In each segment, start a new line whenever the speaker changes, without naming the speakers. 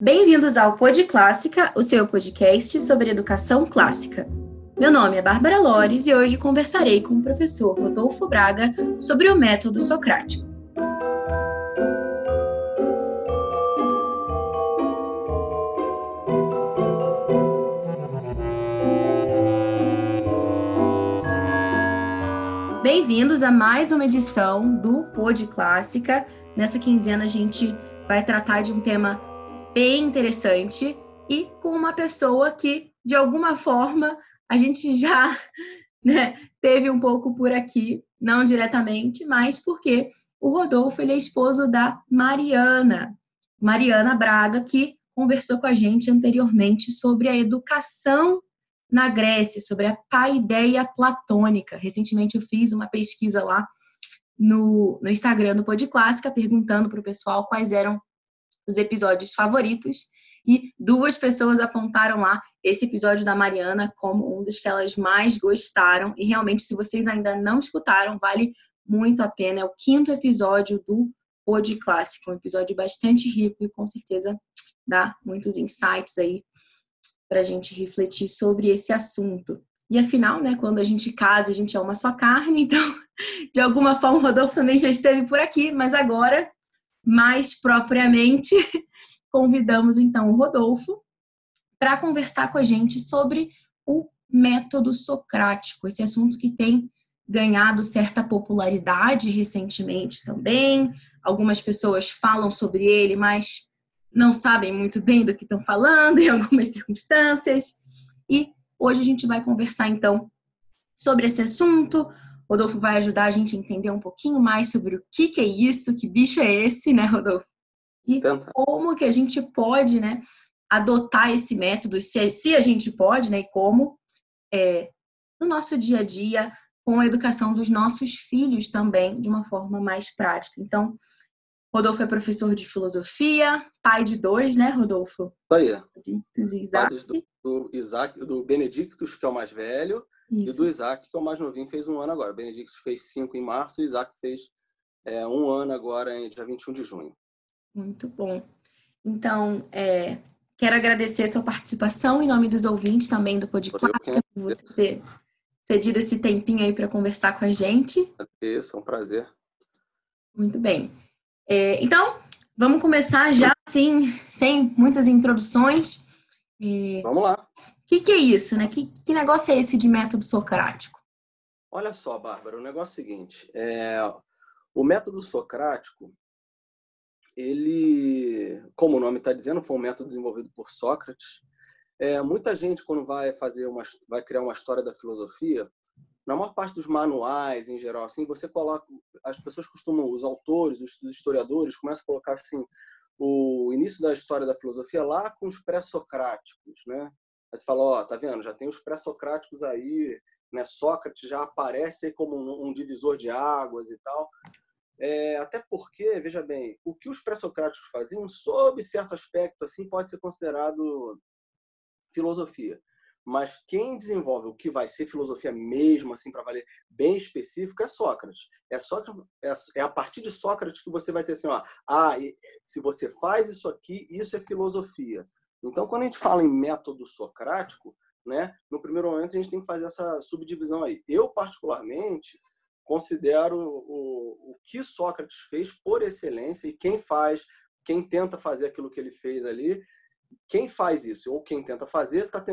Bem-vindos ao Pod Clássica, o seu podcast sobre educação clássica. Meu nome é Bárbara Lores e hoje conversarei com o professor Rodolfo Braga sobre o método socrático. Bem-vindos a mais uma edição do Pod Clássica. Nessa quinzena a gente vai tratar de um tema bem interessante e com uma pessoa que, de alguma forma, a gente já né, teve um pouco por aqui, não diretamente, mas porque o Rodolfo ele é esposo da Mariana, Mariana Braga, que conversou com a gente anteriormente sobre a educação na Grécia, sobre a paideia platônica. Recentemente eu fiz uma pesquisa lá no, no Instagram do Pod Clássica, perguntando para o pessoal quais eram os episódios favoritos. E duas pessoas apontaram lá esse episódio da Mariana como um dos que elas mais gostaram. E realmente, se vocês ainda não escutaram, vale muito a pena. É o quinto episódio do Pod Clássico, um episódio bastante rico e com certeza dá muitos insights aí para a gente refletir sobre esse assunto. E afinal, né, quando a gente casa, a gente é uma só carne, então, de alguma forma, o Rodolfo também já esteve por aqui, mas agora, mais propriamente, convidamos então o Rodolfo para conversar com a gente sobre o método socrático, esse assunto que tem ganhado certa popularidade recentemente também. Algumas pessoas falam sobre ele, mas não sabem muito bem do que estão falando em algumas circunstâncias. E hoje a gente vai conversar então sobre esse assunto. Rodolfo vai ajudar a gente a entender um pouquinho mais sobre o que, que é isso, que bicho é esse, né, Rodolfo? E como que a gente pode, né, adotar esse método, se, se a gente pode, né, e como, é, no nosso dia a dia, com a educação dos nossos filhos também, de uma forma mais prática. Então, Rodolfo é professor de filosofia, pai de dois, né, Rodolfo?
Isso aí.
Benedictus e Isaac.
Do, do, Isaac, do Benedictus, que é o mais velho, Isso. e do Isaac, que é o mais novinho, fez um ano agora. O Benedictus fez cinco em março, e o Isaac fez é, um ano agora, em dia 21 de junho.
Muito bom. Então, é, quero agradecer a sua participação em nome dos ouvintes também do podcast, por você ter cedido esse tempinho aí para conversar com a gente.
Isso, é um prazer.
Muito bem. É, então, vamos começar já, assim, sem muitas introduções.
Vamos lá.
Que, que, é isso, né? Que, que negócio é esse de método socrático?
Olha só, Bárbara, o negócio é o seguinte: é, o método socrático, ele, como o nome está dizendo, foi um método desenvolvido por Sócrates. É, muita gente, quando vai fazer uma, vai criar uma história da filosofia, na maior parte dos manuais em geral assim você coloca as pessoas costumam os autores os historiadores começam a colocar assim o início da história da filosofia lá com os pré-socráticos né aí você fala ó tá vendo já tem os pré-socráticos aí né Sócrates já aparece como um, um divisor de águas e tal é, até porque veja bem o que os pré-socráticos faziam sob certo aspecto assim pode ser considerado filosofia mas quem desenvolve o que vai ser filosofia mesmo, assim, para valer bem específico, é Sócrates. É, Sócrates. É, é a partir de Sócrates que você vai ter assim, ó, ah, se você faz isso aqui, isso é filosofia. Então, quando a gente fala em método socrático, né, no primeiro momento a gente tem que fazer essa subdivisão aí. Eu, particularmente, considero o, o que Sócrates fez por excelência e quem faz, quem tenta fazer aquilo que ele fez ali, quem faz isso ou quem tenta fazer está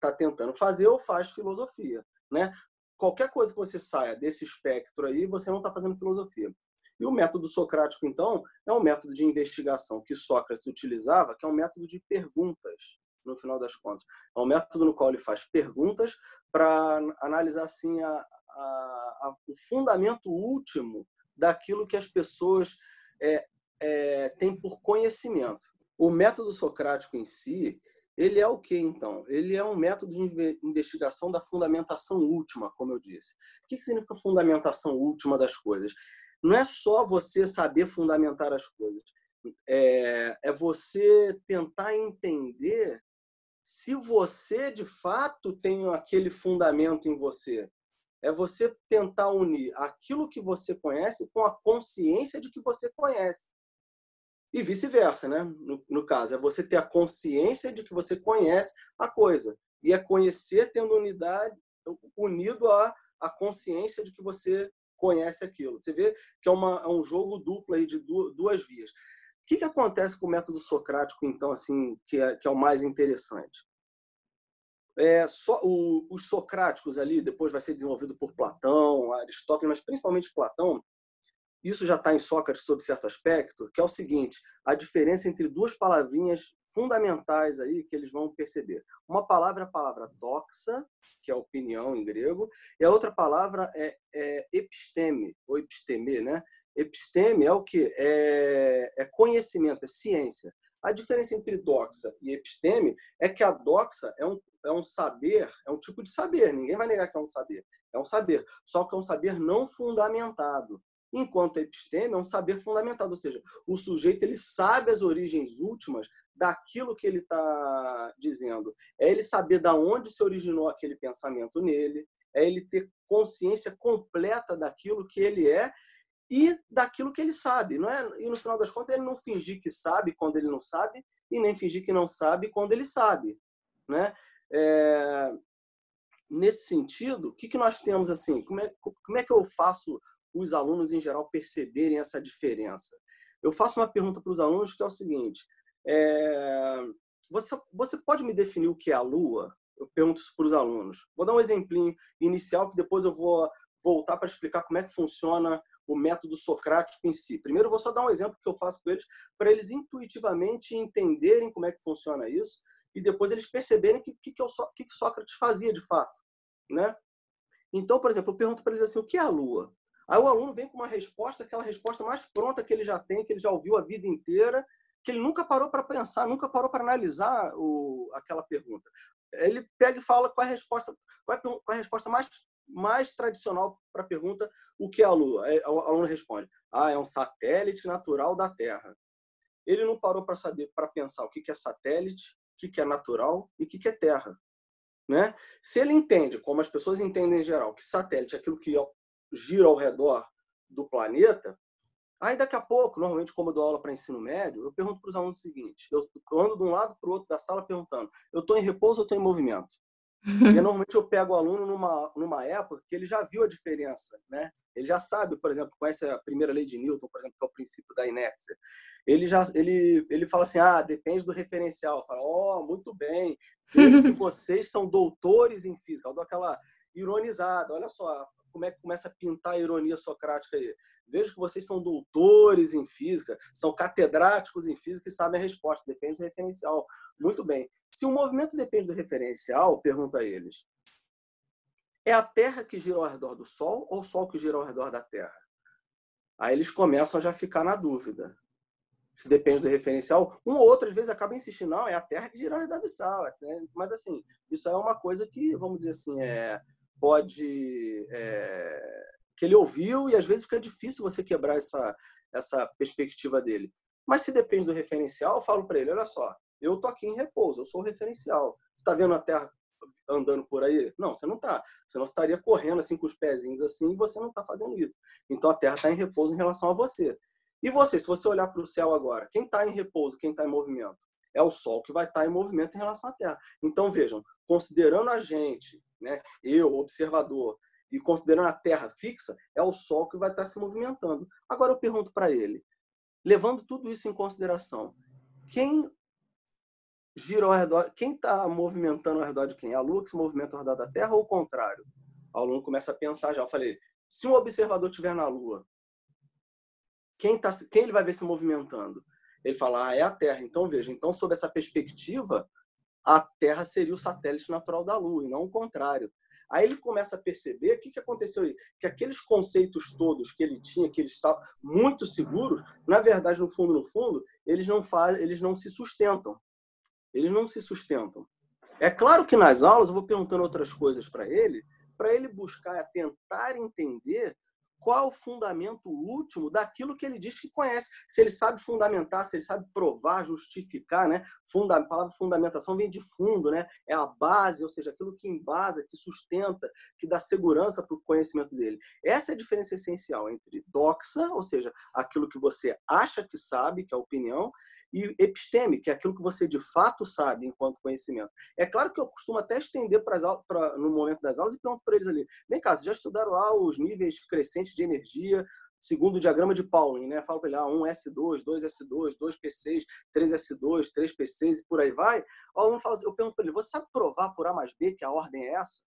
tá tentando fazer ou faz filosofia, né? Qualquer coisa que você saia desse espectro aí, você não está fazendo filosofia. E o método socrático, então, é um método de investigação que Sócrates utilizava, que é um método de perguntas, no final das contas. É um método no qual ele faz perguntas para analisar assim a, a, a, o fundamento último daquilo que as pessoas é, é, têm por conhecimento. O método socrático em si, ele é o que então? Ele é um método de investigação da fundamentação última, como eu disse. O que significa fundamentação última das coisas? Não é só você saber fundamentar as coisas, é, é você tentar entender se você de fato tem aquele fundamento em você. É você tentar unir aquilo que você conhece com a consciência de que você conhece. E vice-versa, né? No, no, caso, é você ter a consciência de que você conhece a coisa. E é conhecer tendo unidade, unido à, à consciência de que você conhece aquilo. Você vê que é, uma, é um jogo duplo aí de duas, vias. O que, que acontece com o método socrático, então, assim, que é, que é o mais interessante? É, só, o, os socráticos ali, depois vai ser desenvolvido por Platão, Aristóteles, mas principalmente Platão, isso já está em Sócrates sob certo aspecto, que é o seguinte: a diferença entre duas palavrinhas fundamentais aí que eles vão perceber. Uma palavra é a palavra doxa, que é opinião em grego, e a outra palavra é, é episteme, ou episteme, né? Episteme é o que? É, é conhecimento, é ciência. A diferença entre doxa e episteme é que a doxa é um, é um saber, é um tipo de saber, ninguém vai negar que é um saber. É um saber, só que é um saber não fundamentado enquanto a episteme é um saber fundamentado, ou seja, o sujeito ele sabe as origens últimas daquilo que ele está dizendo. É ele saber da onde se originou aquele pensamento nele, é ele ter consciência completa daquilo que ele é e daquilo que ele sabe, não é? E no final das contas ele não fingir que sabe quando ele não sabe e nem fingir que não sabe quando ele sabe, né? É... Nesse sentido, o que, que nós temos assim? Como é, como é que eu faço os alunos em geral perceberem essa diferença. Eu faço uma pergunta para os alunos que é o seguinte: é, você, você pode me definir o que é a Lua? Eu pergunto isso para os alunos. Vou dar um exemplinho inicial que depois eu vou voltar para explicar como é que funciona o método socrático em si. Primeiro, eu vou só dar um exemplo que eu faço com eles para eles intuitivamente entenderem como é que funciona isso e depois eles perceberem o que, que, que, que Sócrates fazia de fato, né? Então, por exemplo, eu pergunto para eles assim: o que é a Lua? Aí o aluno vem com uma resposta, aquela resposta mais pronta que ele já tem, que ele já ouviu a vida inteira, que ele nunca parou para pensar, nunca parou para analisar o, aquela pergunta. Ele pega e fala qual é a resposta, qual é a resposta mais, mais tradicional para a pergunta o que é a Lua. O aluno responde: ah, é um satélite natural da Terra. Ele não parou para saber, para pensar o que é satélite, o que é natural e o que é Terra. Né? Se ele entende, como as pessoas entendem em geral, que satélite é aquilo que gira ao redor do planeta, aí daqui a pouco, normalmente como eu dou aula para ensino médio, eu pergunto para os alunos o seguinte, eu ando de um lado para o outro da sala perguntando, eu estou em repouso ou estou em movimento? e normalmente eu pego o aluno numa, numa época que ele já viu a diferença, né? Ele já sabe, por exemplo, conhece a primeira lei de Newton, por exemplo, que é o princípio da inércia. Ele já ele, ele fala assim: "Ah, depende do referencial". Fala: "Ó, oh, muito bem. Vejo que vocês são doutores em física". Eu dou aquela ironizada. Olha só, como é que começa a pintar a ironia socrática aí. Vejo que vocês são doutores em física, são catedráticos em física e sabem a resposta, depende do referencial. Muito bem. Se o movimento depende do referencial, pergunta eles, é a Terra que gira ao redor do Sol ou o Sol que gira ao redor da Terra? Aí eles começam a já ficar na dúvida. Se depende do referencial, um ou outro às vezes acaba insistindo, não, é a Terra que gira ao redor do Sol. Né? Mas assim, isso é uma coisa que, vamos dizer assim, é, pode é, que ele ouviu e às vezes fica difícil você quebrar essa essa perspectiva dele. Mas se depende do referencial, eu falo para ele, olha só, eu tô aqui em repouso, eu sou o referencial. Você está vendo a Terra andando por aí? Não, você não está. Você não estaria correndo assim com os pezinhos assim e você não está fazendo isso. Então a Terra está em repouso em relação a você. E você, se você olhar para o céu agora, quem está em repouso, quem está em movimento? É o Sol que vai estar tá em movimento em relação à Terra. Então vejam, considerando a gente né? eu, observador, e considerando a Terra fixa, é o Sol que vai estar se movimentando. Agora eu pergunto para ele, levando tudo isso em consideração, quem gira ao redor, quem está movimentando ao redor de quem? A Lua que se movimenta ao redor da Terra ou o contrário? O aluno começa a pensar já. Eu falei, se um observador estiver na Lua, quem, tá, quem ele vai ver se movimentando? Ele fala, ah, é a Terra. Então, veja, então, sob essa perspectiva, a Terra seria o satélite natural da Lua, e não o contrário. Aí ele começa a perceber o que, que aconteceu aí, que aqueles conceitos todos que ele tinha, que ele estava muito seguros, na verdade, no fundo, no fundo, eles não fazem, eles não se sustentam. Eles não se sustentam. É claro que nas aulas eu vou perguntando outras coisas para ele, para ele buscar tentar entender qual o fundamento último daquilo que ele diz que conhece. Se ele sabe fundamentar, se ele sabe provar, justificar, né? Funda, a palavra fundamentação vem de fundo, né? É a base, ou seja, aquilo que embasa, que sustenta, que dá segurança para o conhecimento dele. Essa é a diferença essencial entre doxa, ou seja, aquilo que você acha que sabe, que é a opinião, e episteme, que é aquilo que você de fato sabe enquanto conhecimento. É claro que eu costumo até estender para as aulas, pra, no momento das aulas e pergunto para eles ali: vem cá, vocês já estudaram lá os níveis crescentes de energia segundo o diagrama de Pauling, né? Falo para ele, ah, 1S2, 2S2, 2P6, 3S2, 3P6 e por aí vai. O aluno fala assim, eu pergunto para ele, você sabe provar por A mais B que a ordem é essa?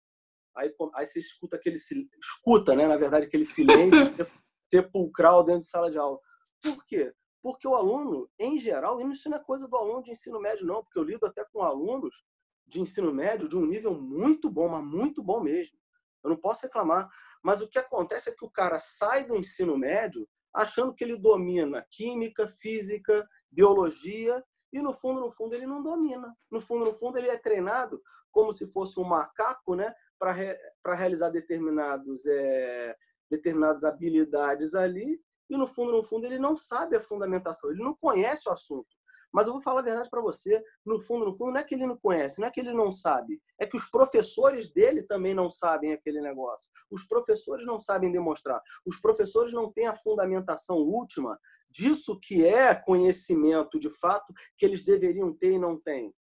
Aí, aí você escuta aquele, escuta, né? Na verdade, aquele silêncio sepulcral dentro de sala de aula. Por quê? Porque o aluno, em geral, isso não é coisa do aluno de ensino médio, não, porque eu lido até com alunos de ensino médio de um nível muito bom, mas muito bom mesmo. Eu não posso reclamar. Mas o que acontece é que o cara sai do ensino médio achando que ele domina química, física, biologia, e no fundo, no fundo, ele não domina. No fundo, no fundo, ele é treinado como se fosse um macaco, né, para re, realizar determinados, é, determinadas habilidades ali, e no fundo, no fundo, ele não sabe a fundamentação, ele não conhece o assunto. Mas eu vou falar a verdade para você, no fundo, no fundo, não é que ele não conhece, não é que ele não sabe, é que os professores dele também não sabem aquele negócio. Os professores não sabem demonstrar. Os professores não têm a fundamentação última disso que é conhecimento de fato que eles deveriam ter e não têm.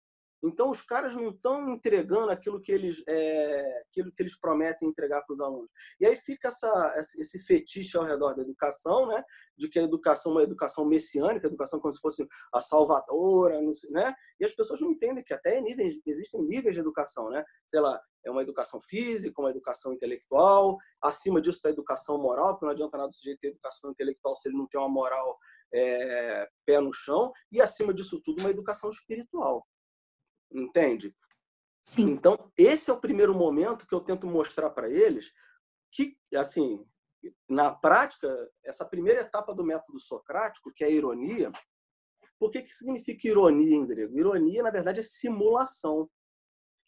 Então, os caras não estão entregando aquilo que eles, é, aquilo que eles prometem entregar para os alunos. E aí fica essa, esse fetiche ao redor da educação, né? de que a educação é uma educação messiânica, a educação como se fosse a salvadora, né? e as pessoas não entendem que até níveis, existem níveis de educação. Né? Sei lá, é uma educação física, uma educação intelectual, acima disso está a educação moral, porque não adianta nada o sujeito ter educação intelectual se ele não tem uma moral é, pé no chão, e acima disso tudo, uma educação espiritual entende?
Sim.
Então, esse é o primeiro momento que eu tento mostrar para eles que, assim, na prática, essa primeira etapa do método socrático, que é a ironia, por que, que significa ironia em grego? Ironia, na verdade, é simulação.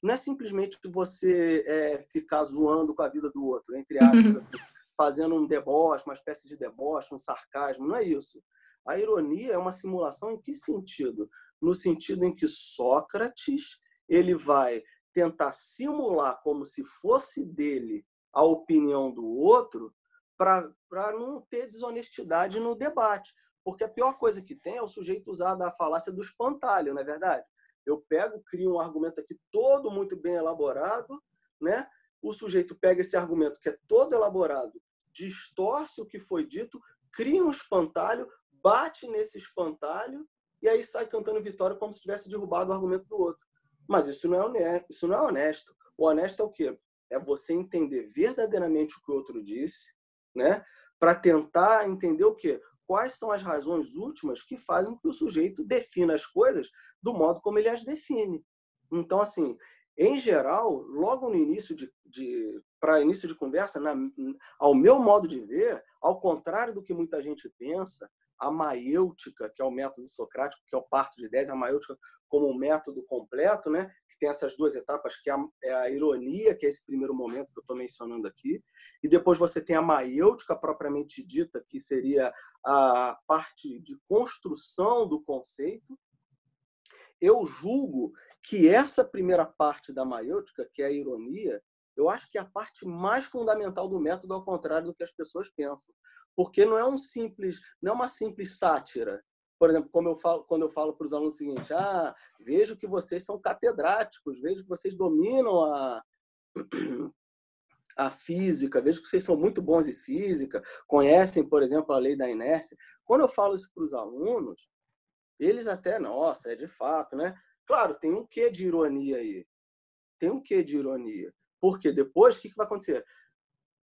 Não é simplesmente você é, ficar zoando com a vida do outro, entre aspas, assim, fazendo um deboche, uma espécie de deboche, um sarcasmo. Não é isso. A ironia é uma simulação em que sentido? No sentido em que Sócrates ele vai tentar simular como se fosse dele a opinião do outro para não ter desonestidade no debate. Porque a pior coisa que tem é o sujeito usar da falácia do espantalho, não é verdade? Eu pego, crio um argumento aqui todo muito bem elaborado, né? O sujeito pega esse argumento que é todo elaborado, distorce o que foi dito, cria um espantalho, bate nesse espantalho e aí sai cantando vitória como se tivesse derrubado o argumento do outro. Mas isso não é honesto. Isso não é honesto. O honesto é o quê? É você entender verdadeiramente o que o outro disse, né? Para tentar entender o quê? Quais são as razões últimas que fazem que o sujeito defina as coisas do modo como ele as define. Então, assim, em geral, logo no início de, de para início de conversa, na, ao meu modo de ver, ao contrário do que muita gente pensa, a maiêutica, que é o método socrático, que é o parto de ideias, a maiêutica como um método completo, né? que tem essas duas etapas, que é a, é ironia, que é esse primeiro momento que eu estou mencionando aqui, e depois você tem a maiêutica propriamente dita, que seria a parte de construção do conceito. Eu julgo que essa primeira parte da maiêutica, que é a ironia, eu acho que é a parte mais fundamental do método, ao contrário do que as pessoas pensam. Porque não é um simples, não é uma simples sátira. Por exemplo, como eu falo, quando eu falo para os alunos o seguinte: ah, vejo que vocês são catedráticos, vejo que vocês dominam a, a física, vejo que vocês são muito bons em física, conhecem, por exemplo, a lei da inércia. Quando eu falo isso para os alunos, eles até, nossa, é de fato, né? Claro, tem um quê de ironia aí. Tem um quê de ironia. Porque depois, o que, que vai acontecer?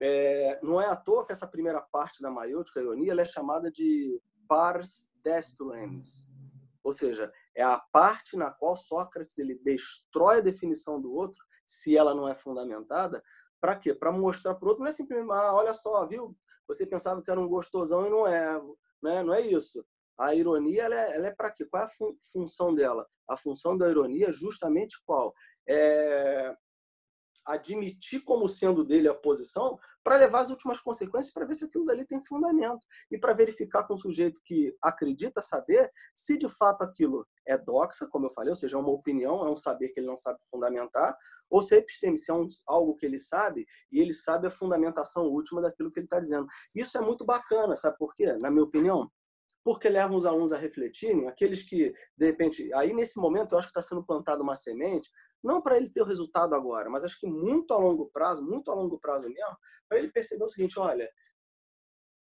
É, não é à toa que essa primeira parte da maiútica ironia é chamada de pars destruens. Ou seja, é a parte na qual Sócrates ele destrói a definição do outro, se ela não é fundamentada, para quê? Para mostrar para o outro, não é simplesmente, ah, olha só, viu? Você pensava que era um gostosão e não é. Né? Não é isso. A ironia, ela é, ela é para quê? Qual é a fun função dela? A função da ironia é justamente qual? É admitir como sendo dele a posição para levar as últimas consequências para ver se aquilo dali tem fundamento e para verificar com o sujeito que acredita saber se de fato aquilo é doxa, como eu falei, ou seja, é uma opinião, é um saber que ele não sabe fundamentar, ou se é episteme, se é um, algo que ele sabe e ele sabe a fundamentação última daquilo que ele está dizendo. Isso é muito bacana, sabe por quê? Na minha opinião, porque levam os alunos a refletirem, aqueles que, de repente, aí nesse momento eu acho que está sendo plantada uma semente, não para ele ter o resultado agora, mas acho que muito a longo prazo, muito a longo prazo mesmo, para ele perceber o seguinte, olha,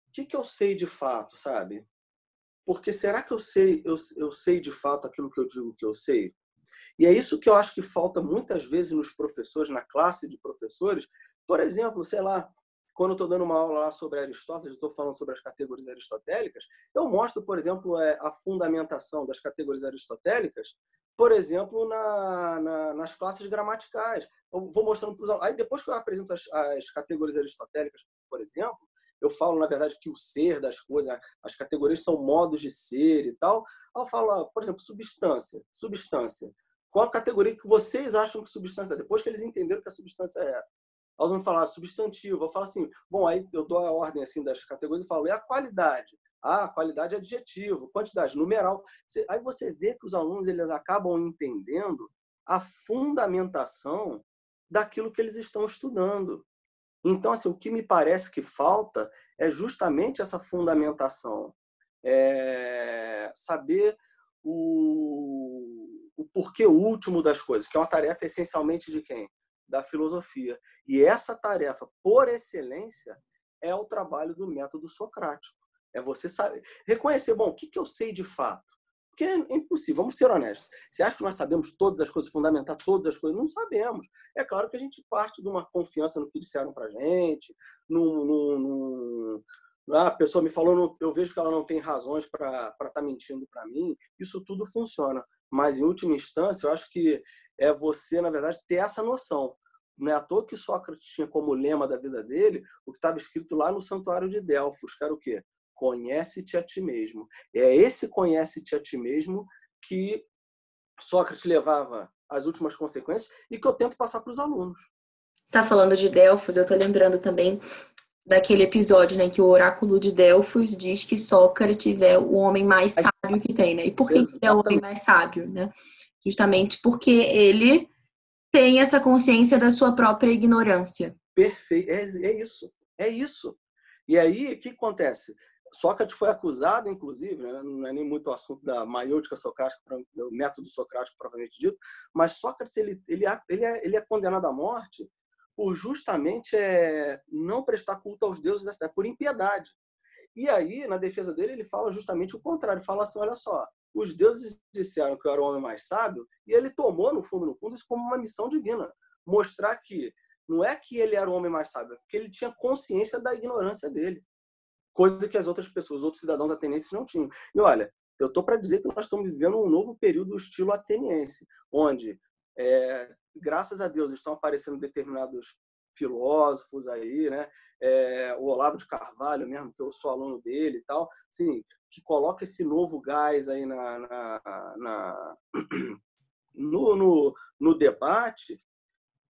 o que, que eu sei de fato, sabe? Porque será que eu sei, eu, eu sei de fato aquilo que eu digo que eu sei? E é isso que eu acho que falta muitas vezes nos professores, na classe de professores. Por exemplo, sei lá, quando eu estou dando uma aula lá sobre Aristóteles, estou falando sobre as categorias aristotélicas, eu mostro, por exemplo, é, a fundamentação das categorias aristotélicas, por exemplo, na, na, nas classes gramaticais. Eu vou mostrando para os alunos. Aí, depois que eu apresento as, as categorias aristotélicas, por exemplo, eu falo, na verdade, que o ser das coisas, as categorias são modos de ser e tal. Eu falo, por exemplo, substância. Substância. Qual a categoria que vocês acham que substância é? Depois que eles entenderam que a substância é elas vão falar substantivo. Eu falo assim, bom, aí eu dou a ordem assim das categorias e falo, e a qualidade? Ah, qualidade é adjetivo, quantidade, numeral. Aí você vê que os alunos eles acabam entendendo a fundamentação daquilo que eles estão estudando. Então, assim, o que me parece que falta é justamente essa fundamentação. É saber o, o porquê último das coisas, que é uma tarefa essencialmente de quem? Da filosofia. E essa tarefa, por excelência, é o trabalho do método socrático. É você saber, reconhecer, bom, o que, que eu sei de fato? Porque é impossível, vamos ser honestos. Você acha que nós sabemos todas as coisas, fundamentar todas as coisas? Não sabemos. É claro que a gente parte de uma confiança no que disseram para gente, num, num, num a pessoa me falou, eu vejo que ela não tem razões para estar tá mentindo para mim. Isso tudo funciona. Mas, em última instância, eu acho que é você, na verdade, ter essa noção. Não é à toa que Sócrates tinha como lema da vida dele o que estava escrito lá no Santuário de Delfos, que era o quê? Conhece-te a ti mesmo. É esse conhece-te a ti mesmo que Sócrates levava às últimas consequências e que eu tento passar para os alunos.
Você está falando de Delfos, eu estou lembrando também daquele episódio, né, que o oráculo de Delfos diz que Sócrates é o homem mais sábio que tem, né? E por que ele é o homem mais sábio, né? Justamente porque ele tem essa consciência da sua própria ignorância.
Perfeito, é, é isso, é isso. E aí, o que acontece? Sócrates foi acusado, inclusive, né? não é nem muito o assunto da maiútica socrática, do método socrático propriamente dito, mas Sócrates ele, ele, ele, é, ele é condenado à morte por justamente é, não prestar culto aos deuses por impiedade. E aí, na defesa dele, ele fala justamente o contrário, fala assim, olha só, os deuses disseram que eu era o homem mais sábio, e ele tomou, no fundo, no fundo, isso como uma missão divina. Mostrar que não é que ele era o homem mais sábio, é porque ele tinha consciência da ignorância dele. Coisa que as outras pessoas, outros cidadãos atenienses não tinham. E olha, eu estou para dizer que nós estamos vivendo um novo período do estilo ateniense, onde, é, graças a Deus, estão aparecendo determinados filósofos aí, né? É, o Olavo de Carvalho mesmo, que eu sou aluno dele e tal, sim, que coloca esse novo gás aí na, na, na no, no, no debate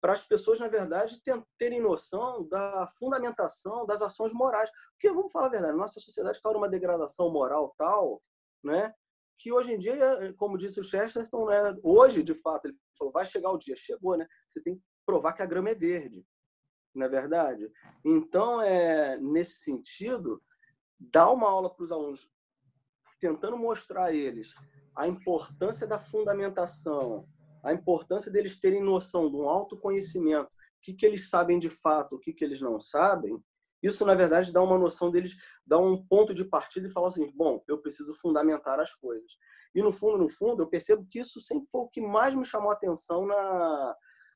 para as pessoas, na verdade, terem noção da fundamentação das ações morais. Porque, vamos falar a verdade, nossa sociedade causa uma degradação moral tal, né? que hoje em dia, como disse o Chesterton, né, hoje, de fato, ele falou, vai chegar o dia. Chegou, né? Você tem que provar que a grama é verde, não é verdade? Então, é, nesse sentido, dar uma aula para os alunos tentando mostrar a eles a importância da fundamentação, a importância deles terem noção de um autoconhecimento, o que, que eles sabem de fato, o que, que eles não sabem, isso, na verdade, dá uma noção deles, dá um ponto de partida e falar assim, bom, eu preciso fundamentar as coisas. E, no fundo, no fundo, eu percebo que isso sempre foi o que mais me chamou a atenção na,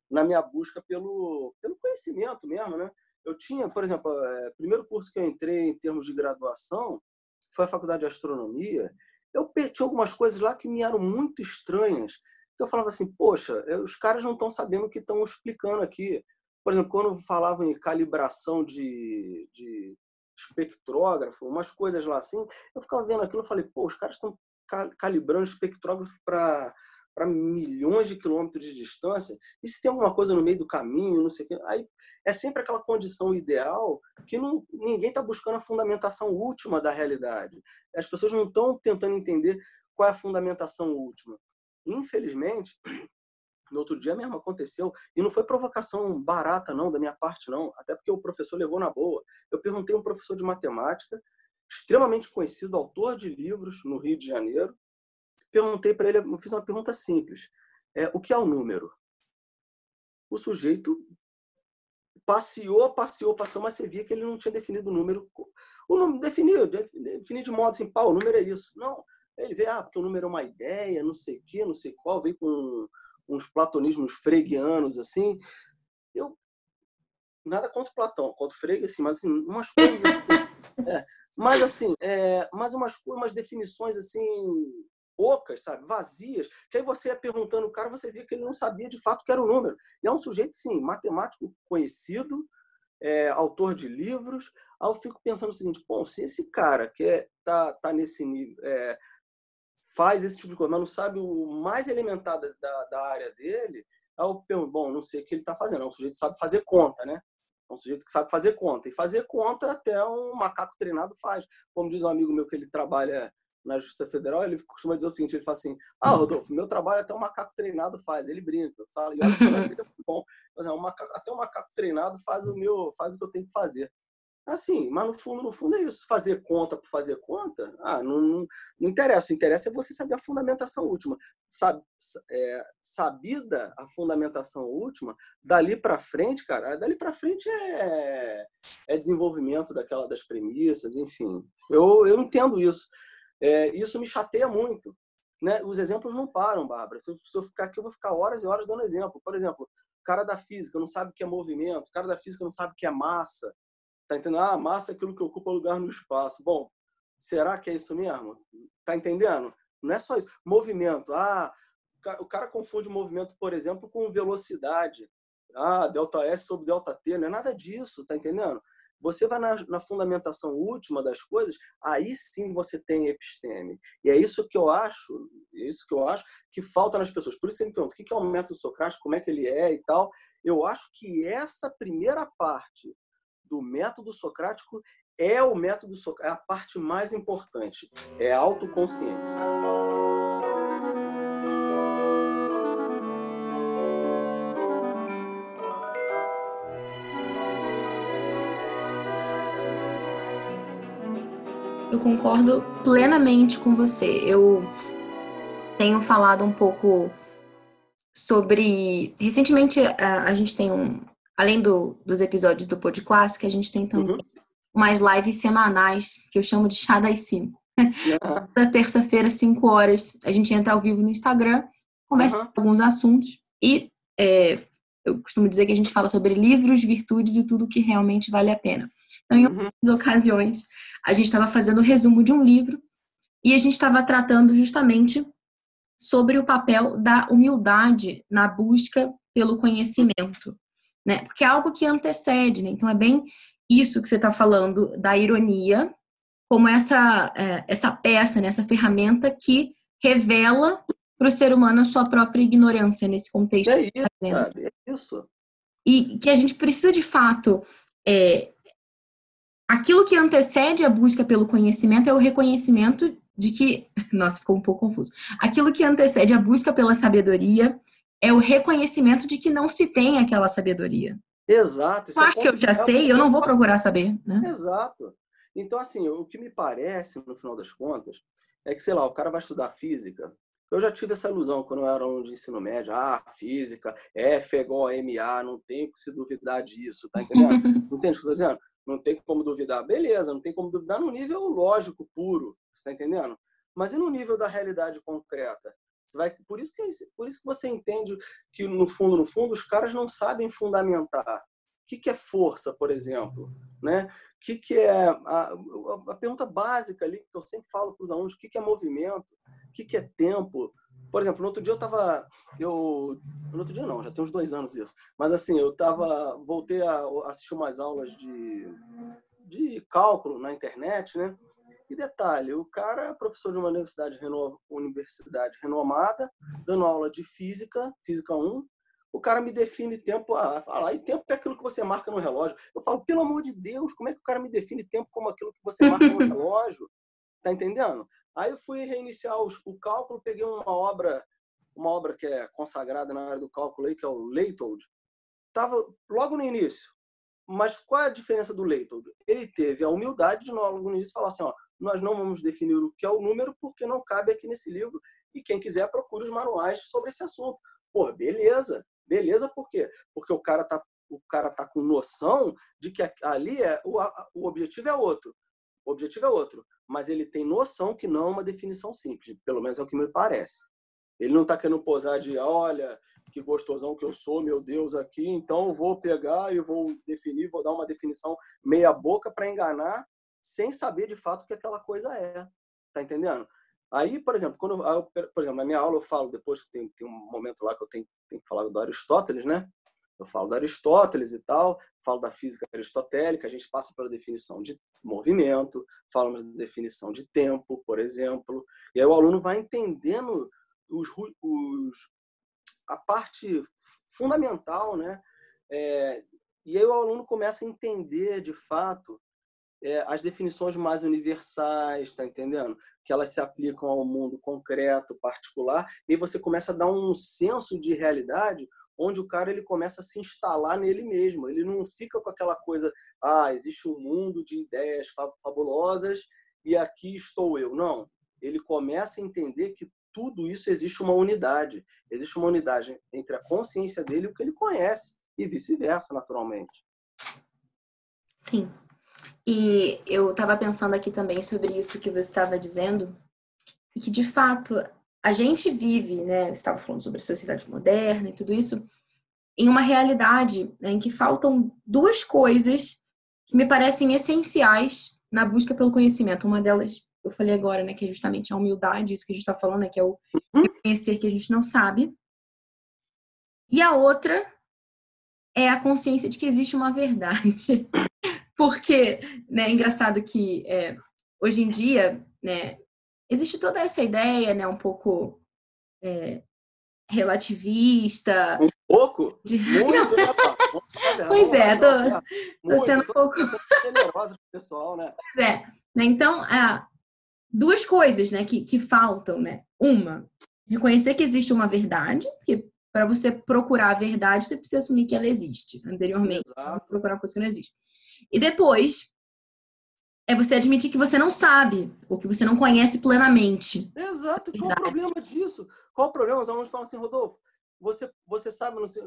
na minha busca pelo, pelo conhecimento mesmo, né? Eu tinha, por exemplo, é, primeiro curso que eu entrei em termos de graduação, foi a faculdade de astronomia, eu tinha algumas coisas lá que me eram muito estranhas. Eu falava assim, poxa, os caras não estão sabendo o que estão explicando aqui. Por exemplo, quando falavam em calibração de, de espectrógrafo, umas coisas lá assim, eu ficava vendo aquilo e falei, pô, os caras estão calibrando espectrógrafo para para milhões de quilômetros de distância, e se tem alguma coisa no meio do caminho, não sei o quê, aí é sempre aquela condição ideal que não, ninguém está buscando a fundamentação última da realidade. As pessoas não estão tentando entender qual é a fundamentação última. Infelizmente, no outro dia mesmo aconteceu, e não foi provocação barata não da minha parte não, até porque o professor levou na boa. Eu perguntei a um professor de matemática, extremamente conhecido, autor de livros no Rio de Janeiro, perguntei para ele, fiz uma pergunta simples. É, o que é o número? O sujeito passeou, passeou, passeou, mas você via que ele não tinha definido o número. O número definiu, definiu de modo assim, pá, o número é isso. Não, ele vê, ah, porque o número é uma ideia, não sei o quê, não sei qual, veio com uns platonismos freguianos, assim. Eu, nada contra Platão, contra Frege, assim, mas assim, umas coisas assim, é, mas assim, é, mas umas, umas definições assim ocas, sabe, vazias, que aí você ia perguntando o cara, você via que ele não sabia de fato que era o número. E é um sujeito, sim, matemático conhecido, é, autor de livros. Aí eu fico pensando o seguinte: bom, se esse cara que é, tá, tá nesse nível, é, faz esse tipo de coisa, mas não sabe o mais elementar da, da área dele, aí eu bom, não sei o que ele está fazendo. É um sujeito que sabe fazer conta, né? É um sujeito que sabe fazer conta. E fazer conta até um macaco treinado faz. Como diz um amigo meu que ele trabalha na Justiça Federal, ele costuma dizer o seguinte, ele fala assim, ah, Rodolfo, meu trabalho até um macaco treinado faz. Ele brinca, sabe? E olha, é bom. Mas, é, um macaco, até um macaco treinado faz o meu, faz o que eu tenho que fazer. Assim, mas no fundo, no fundo é isso. Fazer conta por fazer conta, ah, não, não, não interessa. O interessa é você saber a fundamentação última. Sab, é, sabida a fundamentação última, dali para frente, cara, dali para frente é, é desenvolvimento daquela das premissas, enfim. Eu, eu entendo isso. É, isso me chateia muito. Né? Os exemplos não param, Bárbara. Se eu, ficar aqui, eu vou ficar horas e horas dando exemplo. Por exemplo, o cara da física não sabe o que é movimento, o cara da física não sabe o que é massa. Tá entendendo? Ah, massa é aquilo que ocupa lugar no espaço. Bom, será que é isso mesmo? Tá entendendo? Não é só isso. Movimento. Ah, o cara confunde movimento, por exemplo, com velocidade. Ah, delta S sobre delta T. Não é nada disso, tá entendendo? Você vai na, na, fundamentação última das coisas, aí sim você tem episteme. E é isso que eu acho, é isso que eu acho que falta nas pessoas. Por isso você me pergunta, o que é o método socrático, como é que ele é e tal. Eu acho que essa primeira parte do método socrático é o método socrático, é a parte mais importante, é a autoconsciência.
Eu concordo plenamente com você. Eu tenho falado um pouco sobre. Recentemente, a, gente tem um, além do, dos episódios do Pod Clássica, a gente tem também uhum. umas lives semanais que eu chamo de chá das 5. Uhum. Da terça-feira, 5 horas, a gente entra ao vivo no Instagram, conversa uhum. alguns assuntos e é, eu costumo dizer que a gente fala sobre livros, virtudes e tudo que realmente vale a pena. Então, em uhum. algumas ocasiões, a gente estava fazendo o resumo de um livro e a gente estava tratando justamente sobre o papel da humildade na busca pelo conhecimento né? Porque é algo que antecede, né? Então é bem isso que você está falando da ironia, como essa é, essa peça, né? essa ferramenta que revela para o ser humano a sua própria ignorância nesse contexto.
É isso, sabe? é isso.
E que a gente precisa de fato é, aquilo que antecede a busca pelo conhecimento é o reconhecimento de que, nossa, ficou um pouco confuso. Aquilo que antecede a busca pela sabedoria é o reconhecimento de que não se tem aquela sabedoria.
Exato.
Eu é acho que eu já sei, eu não vou procurar saber. Né?
Exato. Então, assim, o que me parece, no final das contas, é que, sei lá, o cara vai estudar física. Eu já tive essa ilusão quando eu era aluno de ensino médio. Ah, física, F é igual a MA, não tem que se duvidar disso, tá entendendo? não entende o que eu tô dizendo? Não tem como duvidar. Beleza, não tem como duvidar no nível lógico, puro, você tá entendendo? Mas e no nível da realidade concreta? Você vai, por, isso que, por isso que você entende que, no fundo, no fundo, os caras não sabem fundamentar. O que, que é força, por exemplo? Né? O que, que é a, a pergunta básica ali que eu sempre falo para os alunos: o que, que é movimento? O que, que é tempo? Por exemplo, no outro dia eu estava. Eu, no outro dia não, já tem uns dois anos isso. Mas assim, eu tava. Voltei a assistir umas aulas de, de cálculo na internet, né? E detalhe, o cara é professor de uma universidade, reno... universidade renomada, dando aula de física, física 1. O cara me define tempo, ah, fala, e tempo é aquilo que você marca no relógio. Eu falo, pelo amor de Deus, como é que o cara me define tempo como aquilo que você marca no relógio? Tá entendendo? Aí eu fui reiniciar os, o cálculo, peguei uma obra, uma obra que é consagrada na área do cálculo aí, que é o Leitold. Tava logo no início. Mas qual é a diferença do Leitold? Ele teve a humildade de logo no início falar assim, ó, nós não vamos definir o que é o número porque não cabe aqui nesse livro e quem quiser procure os manuais sobre esse assunto. Pô, beleza. Beleza por quê? Porque o cara tá o cara tá com noção de que ali é o, o objetivo é outro. O objetivo é outro, mas ele tem noção que não é uma definição simples, pelo menos é o que me parece. Ele não está querendo posar de, olha, que gostosão que eu sou, meu Deus, aqui, então vou pegar e vou definir, vou dar uma definição meia boca para enganar sem saber de fato o que aquela coisa é. Tá entendendo? Aí, por exemplo, quando eu, por exemplo, na minha aula eu falo, depois tem, tem um momento lá que eu tenho, tenho que falar do Aristóteles, né? Eu falo do Aristóteles e tal, falo da física aristotélica, a gente passa pela definição de movimento, falamos da definição de tempo, por exemplo, e aí o aluno vai entendendo os, os a parte fundamental, né? É, e aí o aluno começa a entender de fato é, as definições mais universais, tá entendendo? Que elas se aplicam ao mundo concreto, particular, e você começa a dar um senso de realidade onde o cara ele começa a se instalar nele mesmo. Ele não fica com aquela coisa, ah, existe um mundo de ideias fabulosas e aqui estou eu. Não. Ele começa a entender que tudo isso existe uma unidade. Existe uma unidade entre a consciência dele e o que ele conhece, e vice-versa, naturalmente.
Sim. E eu estava pensando aqui também sobre isso que você estava dizendo, e que de fato a gente vive, né? Estava falando sobre a sociedade moderna e tudo isso, em uma realidade né, em que faltam duas coisas que me parecem essenciais na busca pelo conhecimento. Uma delas, eu falei agora, né, que é justamente a humildade, isso que a gente está falando, né, que é o uhum. reconhecer que a gente não sabe. E a outra é a consciência de que existe uma verdade. Porque, né, é engraçado que é, hoje em dia, né, existe toda essa ideia, né, um pouco é, relativista.
Um pouco? De... Muito, né,
Pois é, tô, tô sendo um pouco...
generosa pro pessoal, né?
Pois é. Né, então, ah, duas coisas, né, que, que faltam, né? Uma, reconhecer que existe uma verdade, porque para você procurar a verdade, você precisa assumir que ela existe anteriormente.
Exato.
Procurar uma coisa que não existe. E depois é você admitir que você não sabe, ou que você não conhece plenamente.
Exato. Qual o problema disso? Qual o problema? Os alunos falam assim, Rodolfo, você, você, sabe, sei,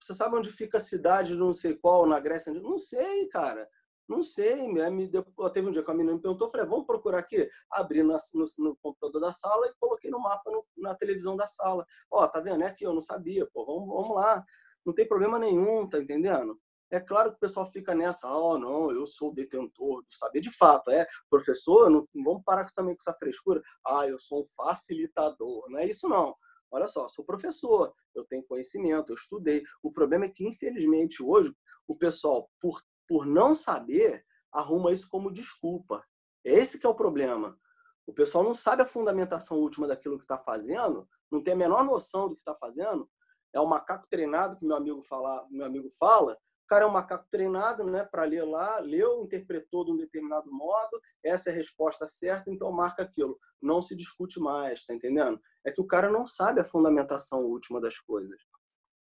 você sabe onde fica a cidade não sei qual, na Grécia? Não sei, cara. Não sei. Me deu, teve um dia que a menina me perguntou, eu falei, vamos procurar aqui. Abri no, no, no, computador da sala e coloquei no mapa no, na televisão da sala. Ó, tá vendo? É aqui, eu não sabia. Pô, vamos, vamos lá. Não tem problema nenhum, tá entendendo? É claro que o pessoal fica nessa, oh, não, eu sou detentor do saber. De fato, é, professor, não, vamos parar também com essa frescura. Ah, eu sou um facilitador. Não é isso, não. Olha só, sou professor, eu tenho conhecimento, eu estudei. O problema é que, infelizmente, hoje, o pessoal, por, por não saber, arruma isso como desculpa. Esse que é o problema. O pessoal não sabe a fundamentação última daquilo que está fazendo, não tem a menor noção do que está fazendo. É o macaco treinado que meu amigo fala, meu amigo fala, cara é um macaco treinado né, para ler lá, leu, interpretou de um determinado modo, essa é a resposta certa, então marca aquilo. Não se discute mais, tá entendendo? É que o cara não sabe a fundamentação última das coisas.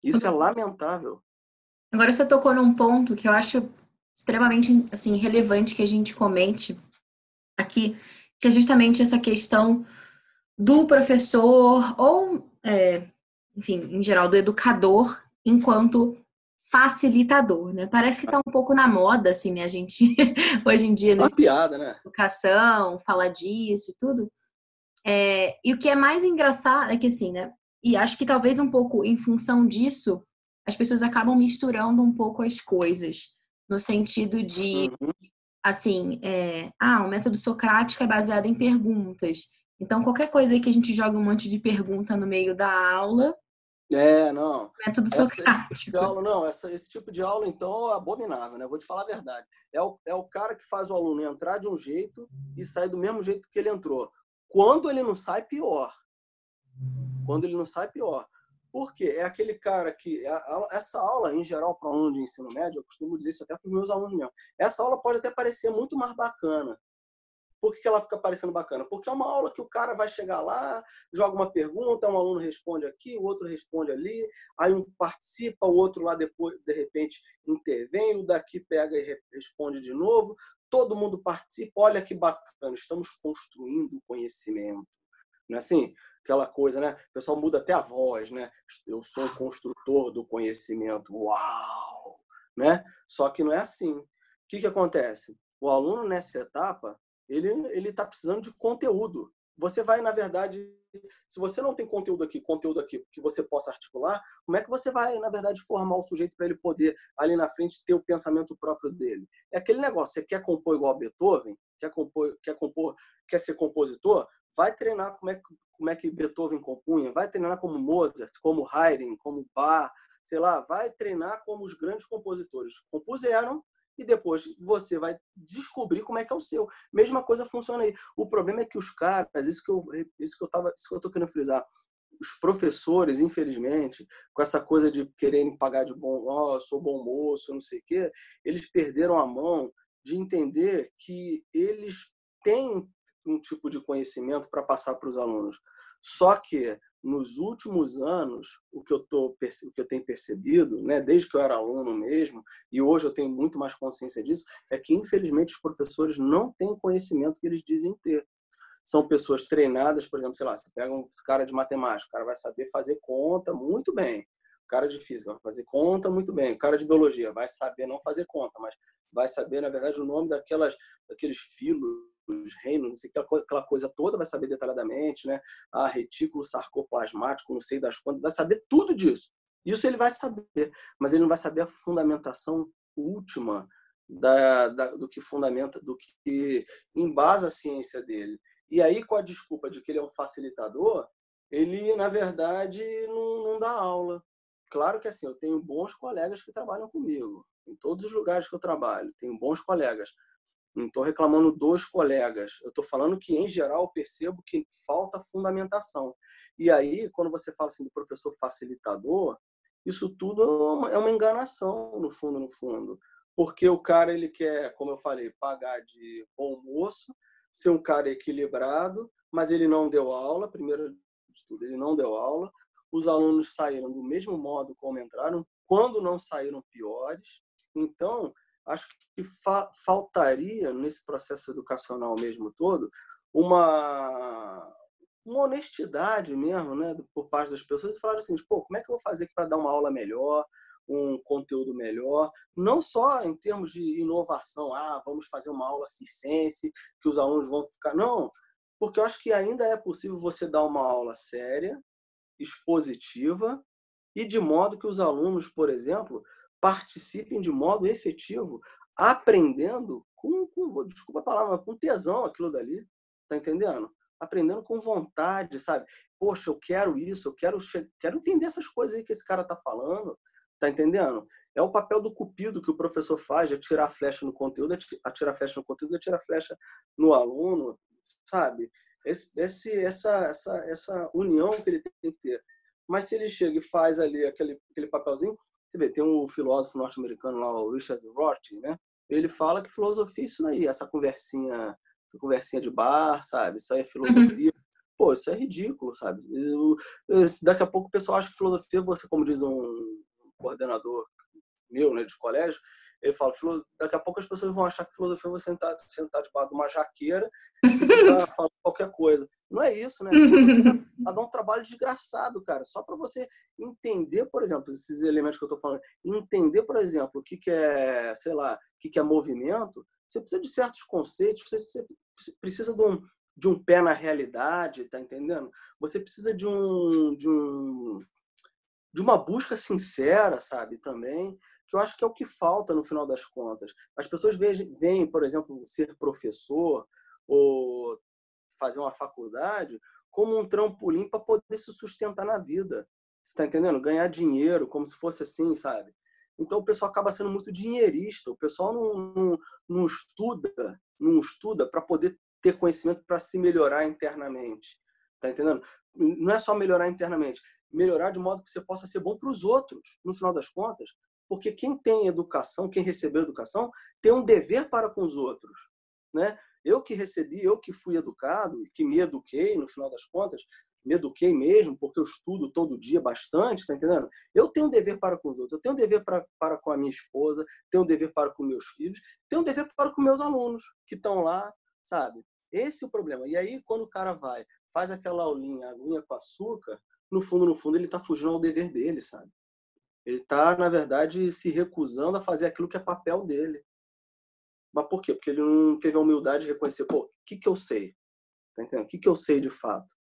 Isso é lamentável.
Agora você tocou num ponto que eu acho extremamente assim relevante que a gente comente aqui, que é justamente essa questão do professor ou, é, enfim, em geral, do educador enquanto facilitador, né? Parece que está um pouco na moda, assim, né? A gente, hoje em dia,
Uma piada, né?
educação, falar disso e tudo. É, e o que é mais engraçado é que, assim, né? E acho que talvez um pouco em função disso, as pessoas acabam misturando um pouco as coisas, no sentido de, uhum. assim, é, ah, o método socrático é baseado em perguntas. Então, qualquer coisa que a gente joga um monte de pergunta no meio da aula,
É, não.
Método socrático. Esse tipo
aula, não, essa, esse tipo de aula, então, é abominável, né? Vou te falar a verdade. É o, é o cara que faz o aluno entrar de um jeito e sair do mesmo jeito que ele entrou. Quando ele não sai, pior. Quando ele não sai, pior. Por quê? É aquele cara que. Essa aula, em geral, para aluno de ensino médio, eu costumo dizer isso até para os meus alunos mesmo. Essa aula pode até parecer muito mais bacana por que, ela fica parecendo bacana? Porque é uma aula que o cara vai chegar lá, joga uma pergunta, um aluno responde aqui, o outro responde ali, aí um participa, o outro lá depois, de repente, intervém, o daqui pega e responde de novo, todo mundo participa, olha que bacana, estamos construindo conhecimento. Não é assim? Aquela coisa, né? O pessoal muda até a voz, né? Eu sou o construtor do conhecimento. Uau! Né? Só que não é assim. O que, que acontece? O aluno, nessa etapa, ele ele está precisando de conteúdo. Você vai, na verdade, se você não tem conteúdo aqui, conteúdo aqui que você possa articular, como é que você vai, na verdade, formar o sujeito para ele poder ali na frente ter o pensamento próprio dele? É aquele negócio. Você quer compor igual Beethoven? Quer compor, quer compor, quer ser compositor? Vai treinar como é como é que Beethoven compunha. Vai treinar como Mozart, como Haydn, como Bach, sei lá. Vai treinar como os grandes compositores compuseram e depois você vai descobrir como é que é o seu. Mesma coisa funciona aí. O problema é que os caras, isso que eu, isso que eu tava, isso que eu tô querendo frisar, os professores, infelizmente, com essa coisa de quererem pagar de bom, ó, oh, sou bom moço, não sei o quê, eles perderam a mão de entender que eles têm um tipo de conhecimento para passar para os alunos. Só que nos últimos anos, o que eu tô, o que eu tenho percebido, né, desde que eu era aluno mesmo, e hoje eu tenho muito mais consciência disso, é que infelizmente os professores não têm conhecimento que eles dizem ter. São pessoas treinadas, por exemplo, sei lá, você pega um cara de matemática, o cara vai saber fazer conta muito bem. O cara de física vai fazer conta muito bem. O cara de biologia vai saber não fazer conta, mas vai saber, na verdade, o nome daquelas, daqueles filos os reinos, não sei aquela coisa toda, vai saber detalhadamente, né? Ah, retículo sarcoplasmático, não sei das quantas, vai saber tudo disso. Isso ele vai saber, mas ele não vai saber a fundamentação última da, da, do que fundamenta, do que embasa a ciência dele. E aí, com a desculpa de que ele é um facilitador, ele, na verdade, não, não dá aula. Claro que assim, eu tenho bons colegas que trabalham comigo, em todos os lugares que eu trabalho, tenho bons colegas. Não estou reclamando dos colegas. Eu estou falando que, em geral, percebo que falta fundamentação. E aí, quando você fala assim do professor facilitador, isso tudo é uma é enganação, no fundo, no fundo. Porque o cara, ele quer, como eu falei, pagar de bom moço, ser um cara equilibrado, mas ele não deu aula, primeiro de tudo, ele não deu aula. Os alunos saíram do mesmo modo como entraram, quando não saíram piores. Então, acho que fa faltaria nesse processo educacional mesmo todo uma, uma honestidade mesmo, né, por parte das pessoas e falar assim, pô, como é que eu vou fazer para dar uma aula melhor, um conteúdo melhor, não só em termos de inovação, ah, vamos fazer uma aula circense, que os alunos vão ficar, não, porque eu acho que ainda é possível você dar uma aula séria, expositiva e de modo que os alunos, por exemplo, participem de modo efetivo, aprendendo com, com desculpa a palavra, com tesão aquilo dali, tá entendendo? Aprendendo com vontade, sabe? Poxa, eu quero isso, eu quero, quero entender essas coisas aí que esse cara tá falando, tá entendendo? É o papel do cupido que o professor faz de atirar a flecha no conteúdo, atirar a flecha no conteúdo, atirar a flecha no aluno, sabe? Esse, esse, essa, essa, essa união que ele tem que ter. Mas se ele chega e faz ali aquele, aquele papelzinho, você vê, tem um filósofo norte-americano lá, o Richard Roth, né? Ele fala que filosofia é isso aí, essa conversinha, essa conversinha de bar, sabe? Isso aí é uhum. filosofia. Uhum. Pô, isso é ridículo, sabe? Eu, daqui a pouco o pessoal acha que filosofia, você, como diz um coordenador meu, né, de colégio, ele fala, daqui a pouco as pessoas vão achar que filosofia é você sentar, sentar debaixo de uma jaqueira e falando qualquer coisa. Não é isso, né? Ela dá um trabalho desgraçado, cara. Só para você entender, por exemplo, esses elementos que eu estou falando, entender, por exemplo, o que, que é, sei lá, o que, que é movimento, você precisa de certos conceitos, você precisa de um, de um pé na realidade, tá entendendo? Você precisa de um, de um de uma busca sincera, sabe, também que eu acho que é o que falta no final das contas. As pessoas veem, por exemplo, ser professor ou fazer uma faculdade como um trampolim para poder se sustentar na vida. Você tá entendendo? Ganhar dinheiro como se fosse assim, sabe? Então o pessoal acaba sendo muito dinheirista. O pessoal não, não, não estuda, não estuda para poder ter conhecimento para se melhorar internamente. Tá entendendo? Não é só melhorar internamente, melhorar de modo que você possa ser bom para os outros, no final das contas. Porque quem tem educação, quem recebeu educação, tem um dever para com os outros, né? Eu que recebi, eu que fui educado, que me eduquei, no final das contas, me eduquei mesmo, porque eu estudo todo dia bastante, tá entendendo? Eu tenho um dever para com os outros, eu tenho um dever para, para com a minha esposa, tenho um dever para com meus filhos, tenho um dever para com meus alunos que estão lá, sabe? Esse é o problema. E aí, quando o cara vai, faz aquela aulinha, aguinha com açúcar, no fundo, no fundo, ele está fugindo ao dever dele, sabe? Ele está, na verdade, se recusando a fazer aquilo que é papel dele. Mas por quê? Porque ele não teve a humildade de reconhecer, pô, o que, que eu sei? Tá entendendo? O que, que eu sei de fato?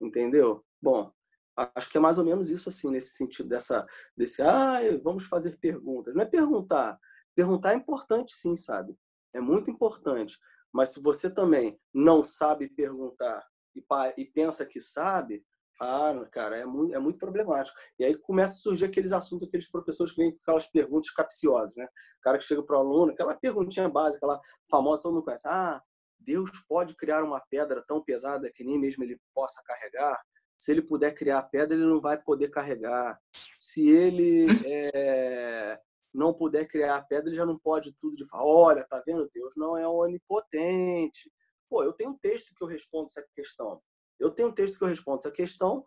Entendeu? Bom, acho que é mais ou menos isso, assim, nesse sentido dessa, desse, ah, vamos fazer perguntas. Não é perguntar. Perguntar é importante, sim, sabe? É muito importante. Mas se você também não sabe perguntar e, e pensa que sabe, ah, cara, é muito, é muito problemático. E aí começa a surgir aqueles assuntos, aqueles professores que vêm com aquelas perguntas capciosas, né? O cara que chega para o aluno, aquela perguntinha básica, aquela famosa, todo mundo conhece. Ah, Deus pode criar uma pedra tão pesada que nem mesmo ele possa carregar? Se ele puder criar a pedra, ele não vai poder carregar. Se ele é, não puder criar a pedra, ele já não pode tudo de falar. Olha, tá vendo? Deus não é onipotente. Pô, eu tenho um texto que eu respondo essa questão. Eu tenho um texto que eu respondo essa questão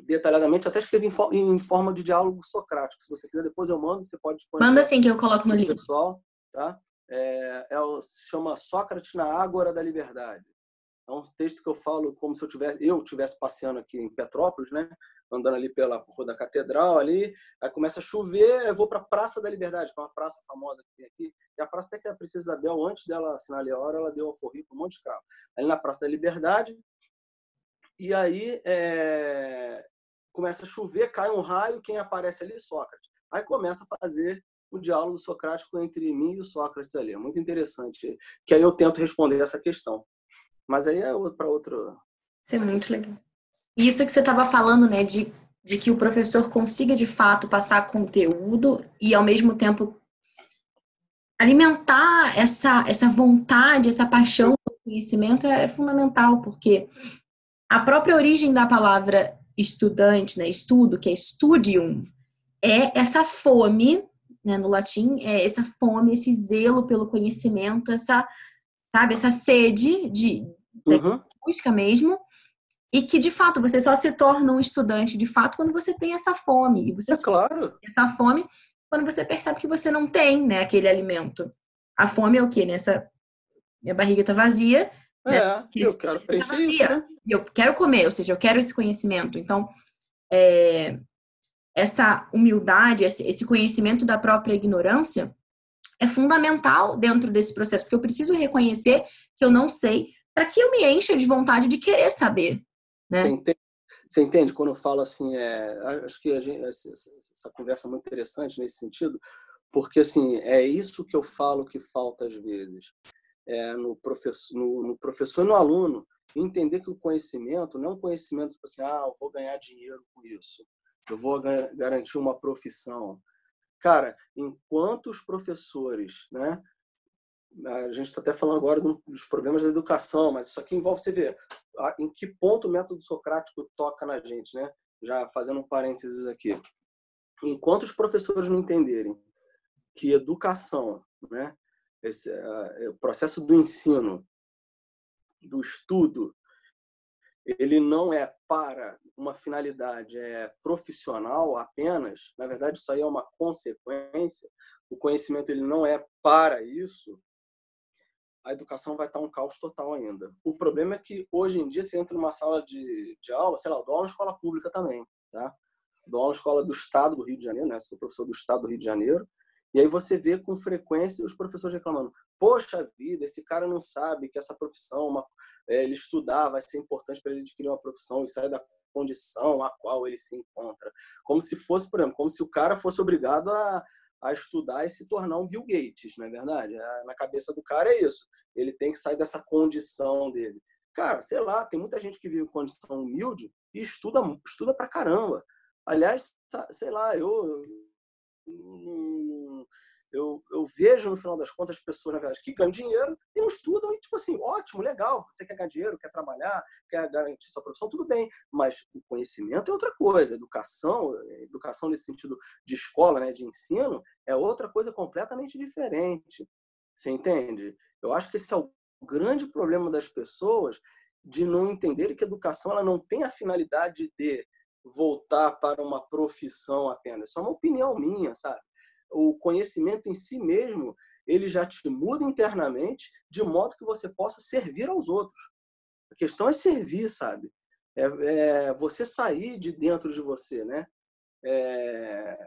detalhadamente, até escrevi em, forma de diálogo socrático. Se você quiser, depois eu mando, você pode
disponibilizar. Manda sim que eu coloco no link.
Pessoal, tá? É, é, se chama Sócrates na Ágora da Liberdade. É um texto que eu falo como se eu tivesse eu tivesse passeando aqui em Petrópolis, né? Andando ali pela rua da Catedral ali, aí começa a chover, eu vou para a Praça da Liberdade, que é uma praça famosa que tem aqui. E a praça até que a Princesa Isabel, antes dela assinar a hora, ela deu alforria para um monte de escravo. Ali na Praça da Liberdade, e aí é... começa a chover, cai um raio, quem aparece ali? Sócrates. Aí começa a fazer o diálogo socrático entre mim e o Sócrates ali. É muito interessante. Que aí eu tento responder essa questão. Mas aí é para outro.
Isso é muito legal. E isso que você estava falando, né, de, de que o professor consiga de fato passar conteúdo e ao mesmo tempo alimentar essa, essa vontade, essa paixão do conhecimento é fundamental, porque a própria origem da palavra estudante, né, estudo, que é studium, é essa fome, né, no latim, é essa fome, esse zelo pelo conhecimento, essa, sabe, essa sede de, uhum. busca mesmo, e que de fato você só se torna um estudante de fato quando você tem essa fome. E você
é claro.
Essa fome quando você percebe que você não tem, né, aquele alimento. A fome é o quê? Nessa minha barriga tá vazia,
né? É, eu quero preencher isso, né?
Eu quero comer, ou seja, eu quero esse conhecimento. Então, é, essa humildade, esse conhecimento da própria ignorância é fundamental dentro desse processo, porque eu preciso reconhecer que eu não sei para que eu me encha de vontade de querer saber. Né?
Você, entende, você entende quando eu falo assim, é, acho que gente, essa, essa conversa é muito interessante nesse sentido, porque assim, é isso que eu falo que falta às vezes é, no, professor, no, no, professor e no aluno entender que o conhecimento não é um conhecimento tipo assim, ah, eu vou ganhar dinheiro com isso, eu vou garantir uma profissão. Cara, enquanto os professores, né, a gente está até falando agora dos problemas da educação, mas isso aqui envolve você ver em que ponto o método socrático toca na gente, né? Já fazendo um parênteses aqui. Enquanto os professores não entenderem que educação, né, esse uh, o processo do ensino, do estudo, ele não é para uma finalidade é profissional apenas. Na verdade, isso aí é uma consequência. O conhecimento ele não é para isso. A educação vai estar um caos total ainda. O problema é que hoje em dia você entra numa sala de, de aula, sei lá, eu dou aula na escola pública também, tá? Dou aula na escola do Estado do Rio de Janeiro, né? Sou professor do Estado do Rio de Janeiro. E aí você vê com frequência os professores reclamando: poxa vida, esse cara não sabe que essa profissão, uma, é, ele estudar, vai ser importante para ele adquirir uma profissão e sair da condição a qual ele se encontra. Como se fosse, por exemplo, como se o cara fosse obrigado a, a estudar e se tornar um Bill Gates, não é verdade? É, na cabeça do cara é isso. Ele tem que sair dessa condição dele. Cara, sei lá, tem muita gente que vive em condição humilde e estuda, estuda pra caramba. Aliás, sei lá, eu, eu, eu vejo no final das contas as pessoas, na verdade, que ganham dinheiro e não estudam, e tipo assim, ótimo, legal, você quer ganhar dinheiro, quer trabalhar, quer garantir sua profissão, tudo bem, mas o conhecimento é outra coisa, educação, educação nesse sentido de escola, né, de ensino, é outra coisa completamente diferente. Você entende? Eu acho que esse é o grande problema das pessoas de não entenderem que a educação ela não tem a finalidade de voltar para uma profissão apenas. Isso é uma opinião minha, sabe? O conhecimento em si mesmo, ele já te muda internamente de modo que você possa servir aos outros. A questão é servir, sabe? É, é você sair de dentro de você, né? É,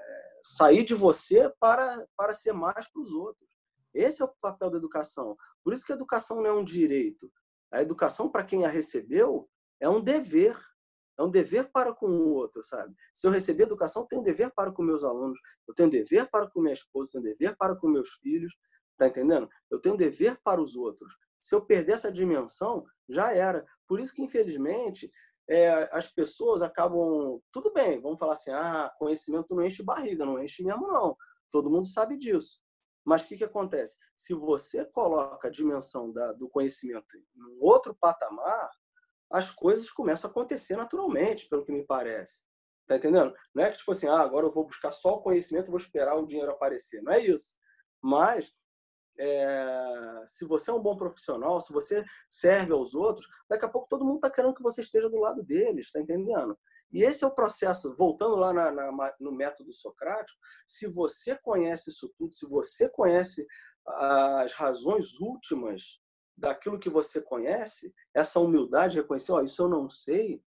sair de você para, para ser mais para os outros. Esse é o papel da educação. Por isso que a educação não é um direito. A educação, para quem a recebeu, é um dever. É um dever para com o outro, sabe? Se eu receber educação, eu tenho um dever para com meus alunos, eu tenho um dever para com minha esposa, eu tenho um dever para com meus filhos, tá entendendo? Eu tenho um dever para os outros. Se eu perder essa dimensão, já era. Por isso que, infelizmente, é, as pessoas acabam. Tudo bem, vamos falar assim: ah, conhecimento não enche barriga, não enche mesmo, não. Todo mundo sabe disso. Mas o que, que acontece? Se você coloca a dimensão da, do conhecimento em outro patamar, as coisas começam a acontecer naturalmente, pelo que me parece. Tá entendendo? Não é que tipo assim, ah, agora eu vou buscar só o conhecimento, vou esperar o dinheiro aparecer. Não é isso. Mas é, se você é um bom profissional, se você serve aos outros, daqui a pouco todo mundo está querendo que você esteja do lado deles, está entendendo? E esse é o processo, voltando lá na, na, no método socrático, se você conhece isso tudo, se você conhece as razões últimas daquilo que você conhece, essa humildade, reconhecer, ó, oh, isso eu não sei,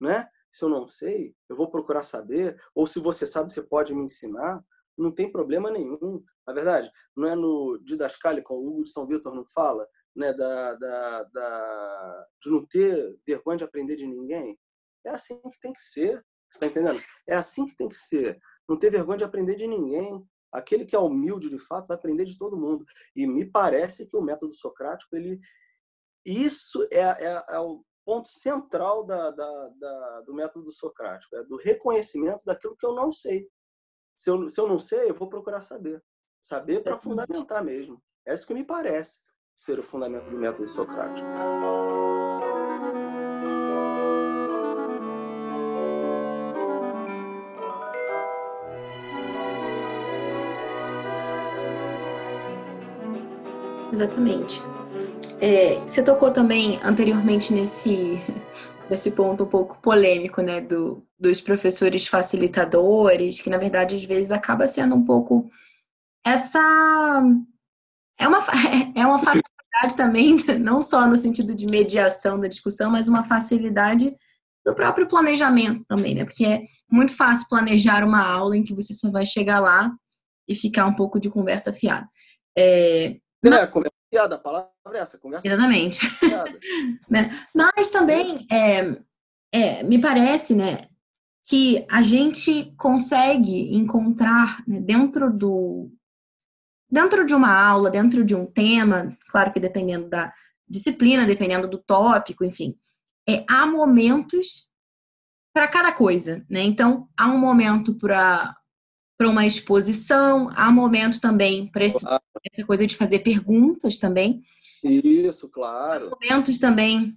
né? Se eu não sei, eu vou procurar saber, ou se você sabe, você pode me ensinar, não tem problema nenhum. Na verdade, não é no Didascálico, o Hugo de São Vitor não fala, né, da, da, da, de não ter vergonha de aprender de ninguém? É assim que tem que ser, você está entendendo? É assim que tem que ser. Não ter vergonha de aprender de ninguém. Aquele que é humilde de fato vai aprender de todo mundo. E me parece que o método socrático, ele, isso é, é, é o ponto central da, da, da, do método socrático, é do reconhecimento daquilo que eu não sei. Se eu, se eu não sei, eu vou procurar saber. Saber para fundamentar mesmo. É isso que me parece ser o fundamento do método socrático.
Exatamente. É, você tocou também anteriormente nesse, nesse ponto um pouco polêmico, né, do, dos professores facilitadores, que na verdade às vezes acaba sendo um pouco essa é uma é uma facilidade também, não só no sentido de mediação da discussão, mas uma facilidade do próprio planejamento também, né? Porque é muito fácil planejar uma aula em que você só vai chegar lá e ficar um pouco de conversa fiada. É,
é, conversa fiada, a palavra é essa, conversa
Exatamente. Né? Mas também, é, é, me parece, né, que a gente consegue encontrar né, dentro do dentro de uma aula, dentro de um tema, claro que dependendo da disciplina, dependendo do tópico, enfim, é, há momentos para cada coisa, né? Então, há um momento para para uma exposição, há momento também para claro. essa coisa de fazer perguntas também.
Isso, claro.
Há momentos também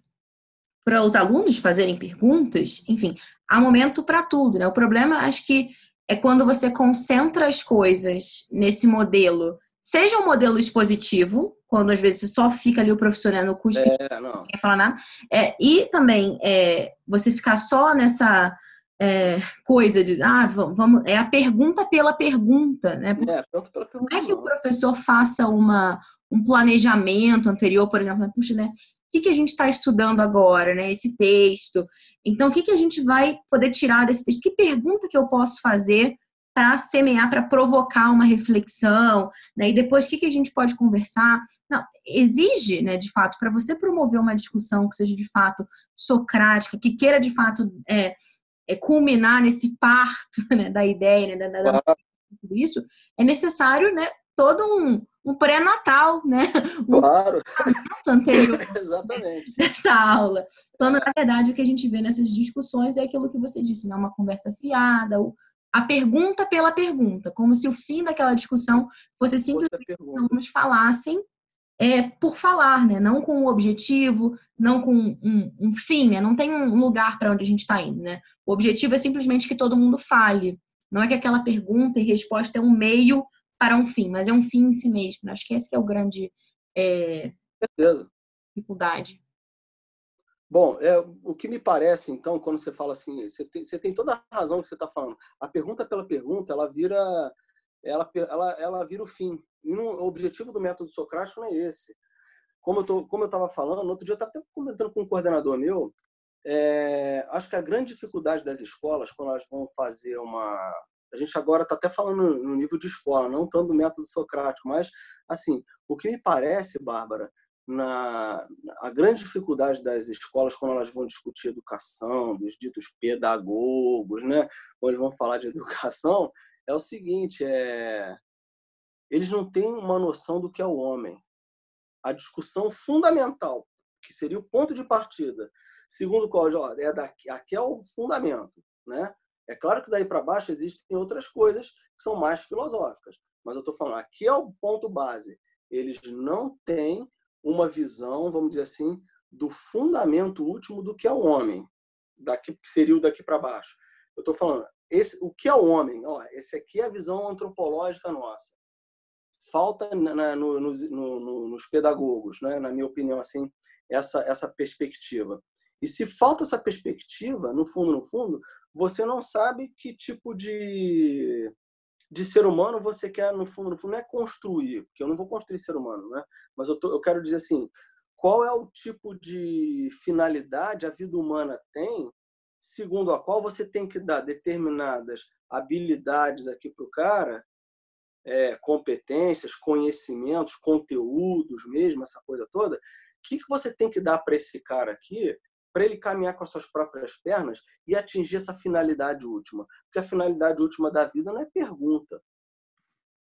para os alunos fazerem perguntas, enfim, há momento para tudo, né? O problema, acho que, é quando você concentra as coisas nesse modelo, seja um modelo expositivo, quando às vezes só fica ali o professor né, no curso, é, não. não quer falar nada, é, e também é, você ficar só nessa é, coisa de ah, vamos, é a pergunta pela pergunta, né? Porque é, pela pergunta. Como é que o professor faça uma, um planejamento anterior, por exemplo, né? puxa, né? O que, que a gente está estudando agora, né? Esse texto. Então, o que, que a gente vai poder tirar desse texto? Que pergunta que eu posso fazer para semear, para provocar uma reflexão, né? E depois, o que, que a gente pode conversar? Não, exige, né, de fato, para você promover uma discussão que seja de fato socrática, que queira de fato é, é, culminar nesse parto né, da ideia, né, da, da, tudo isso, é necessário né, todo um, um pré-natal, né?
Um claro.
anterior
Exatamente.
dessa aula. Quando, na verdade, o que a gente vê nessas discussões é aquilo que você disse, né? Uma conversa fiada, a pergunta pela pergunta, como se o fim daquela discussão fosse simplesmente que alunos falassem é, por falar, né? Não com um objetivo, não com um, um fim, né? Não tem um lugar para onde a gente está indo, né? O objetivo é simplesmente que todo mundo fale. Não é que aquela pergunta e resposta é um meio para um fim, mas é um fim em si mesmo. Acho que esse que é o grande é,
Certeza.
dificuldade.
Bom, é, o que me parece, então, quando você fala assim, você tem, você tem toda a razão que você está falando. A pergunta pela pergunta, ela vira, ela, ela, ela vira o fim. No, o objetivo do método socrático não é esse. Como eu estava falando, outro dia eu estava até comentando com um coordenador meu, é, acho que a grande dificuldade das escolas, quando elas vão fazer uma. A gente agora está até falando no nível de escola, não tanto do método socrático, mas, assim, o que me parece, Bárbara, na a grande dificuldade das escolas quando elas vão discutir educação, dos ditos pedagogos, né, quando eles vão falar de educação, é o seguinte, é eles não têm uma noção do que é o homem. A discussão fundamental, que seria o ponto de partida, segundo o ó, é daqui, aqui é o fundamento, né? É claro que daí para baixo existem outras coisas que são mais filosóficas, mas eu estou falando, aqui é o ponto base. Eles não têm uma visão, vamos dizer assim, do fundamento último do que é o homem, daqui que seria o daqui para baixo. Eu estou falando, esse, o que é o homem? Ó, esse aqui é a visão antropológica nossa. Falta na, no, no, no, nos pedagogos, né, na minha opinião, assim, essa, essa perspectiva. E se falta essa perspectiva, no fundo, no fundo, você não sabe que tipo de, de ser humano você quer, no fundo, no fundo, não é construir, porque eu não vou construir ser humano, né? Mas eu, tô, eu quero dizer assim, qual é o tipo de finalidade a vida humana tem, segundo a qual você tem que dar determinadas habilidades aqui para o cara, é, competências, conhecimentos, conteúdos mesmo, essa coisa toda, o que, que você tem que dar para esse cara aqui para ele caminhar com as suas próprias pernas e atingir essa finalidade última. Porque a finalidade última da vida não é pergunta.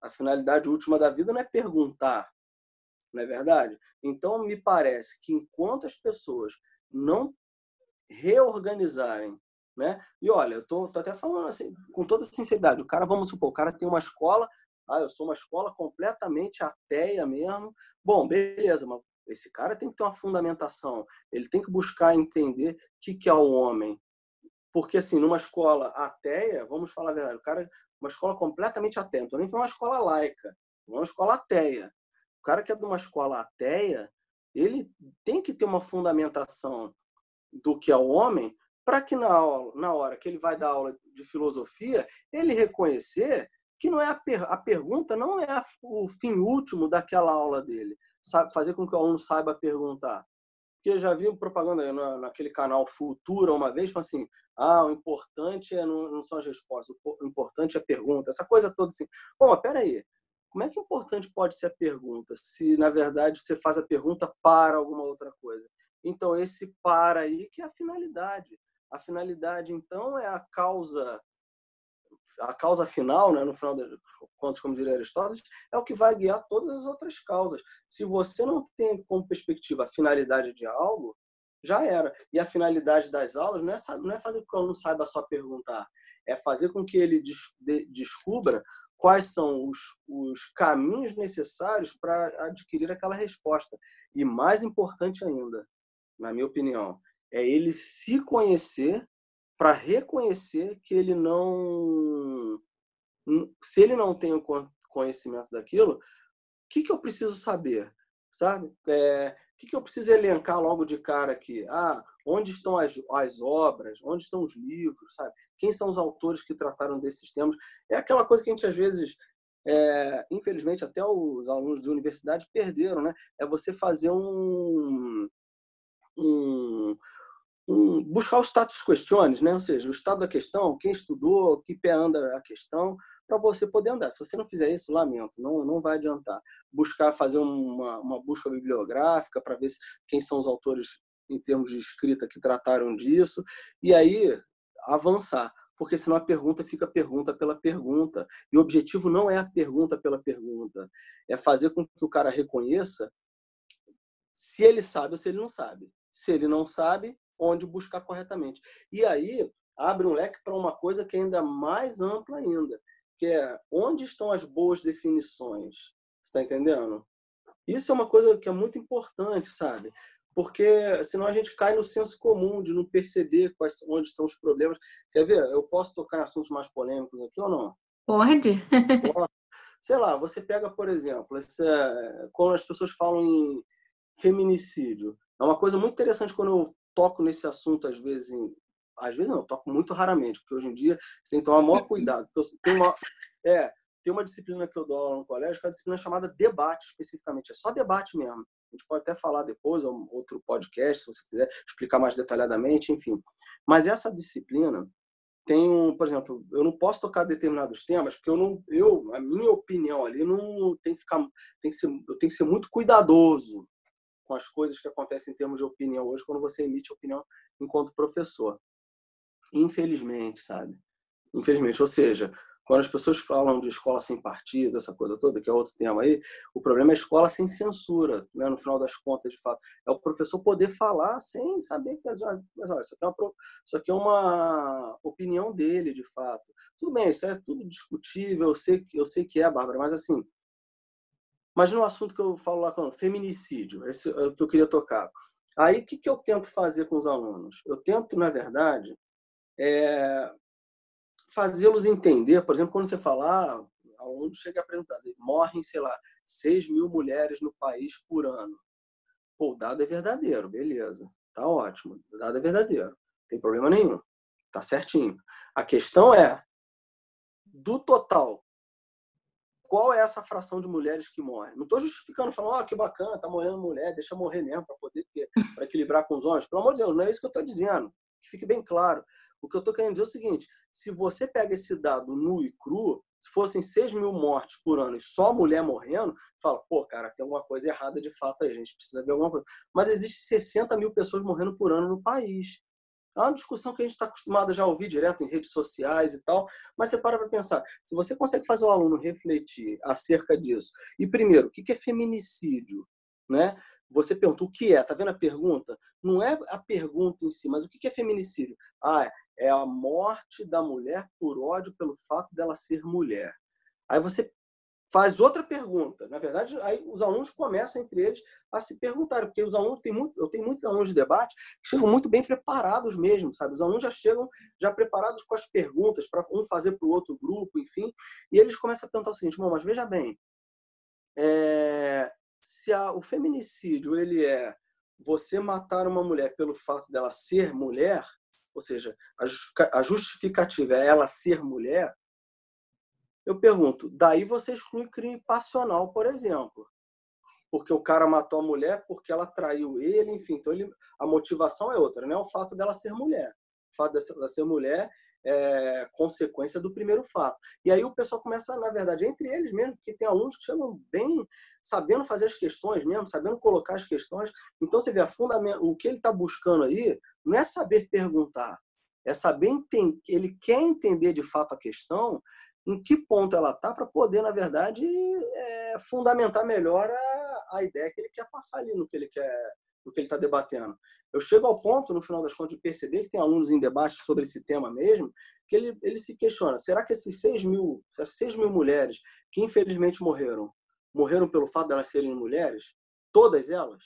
A finalidade última da vida não é perguntar. Não é verdade? Então, me parece que enquanto as pessoas não reorganizarem, né? E olha, eu tô, tô até falando assim, com toda sinceridade, o cara, vamos supor, o cara tem uma escola, ah, eu sou uma escola completamente ateia mesmo. Bom, beleza, mas esse cara tem que ter uma fundamentação, ele tem que buscar entender o que, que é o homem. Porque, assim, numa escola ateia, vamos falar a verdade, o cara, uma escola completamente atenta, nem foi uma escola laica, uma escola ateia. O cara que é de uma escola ateia, ele tem que ter uma fundamentação do que é o homem, para que na, aula, na hora que ele vai dar aula de filosofia, ele reconhecer que não é a, per, a pergunta não é a, o fim último daquela aula dele sabe, fazer com que o aluno saiba perguntar. Porque eu já vi propaganda naquele canal Futura uma vez, falando assim, ah, o importante é não, não são as respostas, o importante é a pergunta, essa coisa toda assim. Bom, mas peraí, como é que importante pode ser a pergunta, se na verdade você faz a pergunta para alguma outra coisa? Então, esse para aí que é a finalidade. A finalidade, então, é a causa a causa final, né, no final das contas, como diria Aristóteles, é o que vai guiar todas as outras causas. Se você não tem como perspectiva a finalidade de algo, já era. E a finalidade das aulas não é, não é fazer com que o aluno saiba só perguntar, é fazer com que ele descubra quais são os, os caminhos necessários para adquirir aquela resposta. E mais importante ainda, na minha opinião, é ele se conhecer para reconhecer que ele não. Se ele não tem o conhecimento daquilo, o que, que eu preciso saber? Sabe? É, o que, que eu preciso elencar logo de cara aqui? Ah, onde estão as, as obras? Onde estão os livros? Sabe? Quem são os autores que trataram desses temas? É aquela coisa que a gente às vezes é, infelizmente até os alunos de universidade perderam, né? É você fazer um, um, um, buscar o status questiones, né? ou seja, o estado da questão, quem estudou, que pé anda a questão, para você poder andar. Se você não fizer isso, lamento, não, não vai adiantar. Buscar fazer uma, uma busca bibliográfica para ver quem são os autores em termos de escrita que trataram disso, e aí avançar. porque senão a pergunta fica pergunta pela pergunta. E o objetivo não é a pergunta pela pergunta, é fazer com que o cara reconheça se ele sabe ou se ele não sabe. Se ele não sabe, onde buscar corretamente. E aí abre um leque para uma coisa que é ainda mais ampla ainda, que é onde estão as boas definições. Está entendendo? Isso é uma coisa que é muito importante, sabe? Porque senão a gente cai no senso comum de não perceber quais, onde estão os problemas. Quer ver? Eu posso tocar em assuntos mais polêmicos aqui ou não?
Pode.
Sei lá, você pega, por exemplo, essa, quando as pessoas falam em feminicídio. É uma coisa muito interessante quando eu toco nesse assunto, às vezes, em, às vezes não, eu toco muito raramente, porque hoje em dia você tem que tomar maior cuidado. Tem uma, é, tem uma disciplina que eu dou aula no colégio, que é a disciplina chamada debate, especificamente. É só debate mesmo. A gente pode até falar depois, ou outro podcast, se você quiser explicar mais detalhadamente, enfim. Mas essa disciplina tem um, por exemplo, eu não posso tocar determinados temas, porque eu não, eu, a minha opinião ali não tem que ficar, tem que ser, eu tenho que ser muito cuidadoso com as coisas que acontecem em termos de opinião hoje quando você emite opinião enquanto professor. Infelizmente, sabe? Infelizmente, ou seja, quando as pessoas falam de escola sem partido, essa coisa toda, que é outro tema aí, o problema é a escola sem censura, né? no final das contas, de fato. É o professor poder falar sem saber que. Mas, olha, isso, aqui é uma, isso aqui é uma opinião dele, de fato. Tudo bem, isso é tudo discutível, eu sei, eu sei que é, Bárbara, mas assim, mas no assunto que eu falo lá com feminicídio, esse é o que eu queria tocar. Aí, o que, que eu tento fazer com os alunos? Eu tento, na verdade, é, fazê-los entender, por exemplo, quando você falar, ah, aluno chega a morrem, sei lá, 6 mil mulheres no país por ano. Pô, o dado é verdadeiro, beleza. Tá ótimo, o dado é verdadeiro. Não tem problema nenhum. Tá certinho. A questão é, do total, qual é essa fração de mulheres que morrem? Não estou justificando, falando, oh, que bacana, tá morrendo mulher, deixa morrer mesmo para poder equilibrar com os homens. Pelo amor de Deus, não é isso que eu estou dizendo. Que fique bem claro. O que eu estou querendo dizer é o seguinte: se você pega esse dado nu e cru, se fossem 6 mil mortes por ano e só mulher morrendo, fala, pô, cara, tem alguma coisa errada de fato aí, a gente precisa ver alguma coisa. Mas existe 60 mil pessoas morrendo por ano no país. É uma discussão que a gente está acostumado já a ouvir direto em redes sociais e tal, mas você para para pensar, se você consegue fazer o aluno refletir acerca disso, e primeiro, o que é feminicídio? Né? Você pergunta o que é, tá vendo a pergunta? Não é a pergunta em si, mas o que é feminicídio? Ah, é a morte da mulher por ódio pelo fato dela ser mulher. Aí você faz outra pergunta. Na verdade, aí os alunos começam entre eles a se perguntar, porque os alunos têm muito, eu tenho muitos alunos de debate que chegam muito bem preparados mesmo, sabe? Os alunos já chegam já preparados com as perguntas para um fazer para o outro grupo, enfim, e eles começam a perguntar o seguinte: mas veja bem, é, se a, o feminicídio ele é você matar uma mulher pelo fato dela ser mulher, ou seja, a justificativa é ela ser mulher, eu pergunto, daí você exclui crime passional, por exemplo. Porque o cara matou a mulher porque ela traiu ele, enfim. Então ele, a motivação é outra, não é o fato dela ser mulher. O fato dela ser mulher é consequência do primeiro fato. E aí o pessoal começa, na verdade, entre eles mesmo, porque tem alunos que chegam bem sabendo fazer as questões mesmo, sabendo colocar as questões. Então você vê a fundamento, o que ele está buscando aí não é saber perguntar, é saber entender, ele quer entender de fato a questão em que ponto ela está para poder, na verdade, é, fundamentar melhor a, a ideia que ele quer passar ali no que ele quer, no que ele está debatendo. Eu chego ao ponto, no final das contas, de perceber que tem alunos em debate sobre esse tema mesmo, que ele, ele se questiona: será que esses 6 mil, essas 6 mil mulheres que infelizmente morreram, morreram pelo fato de elas serem mulheres? Todas elas?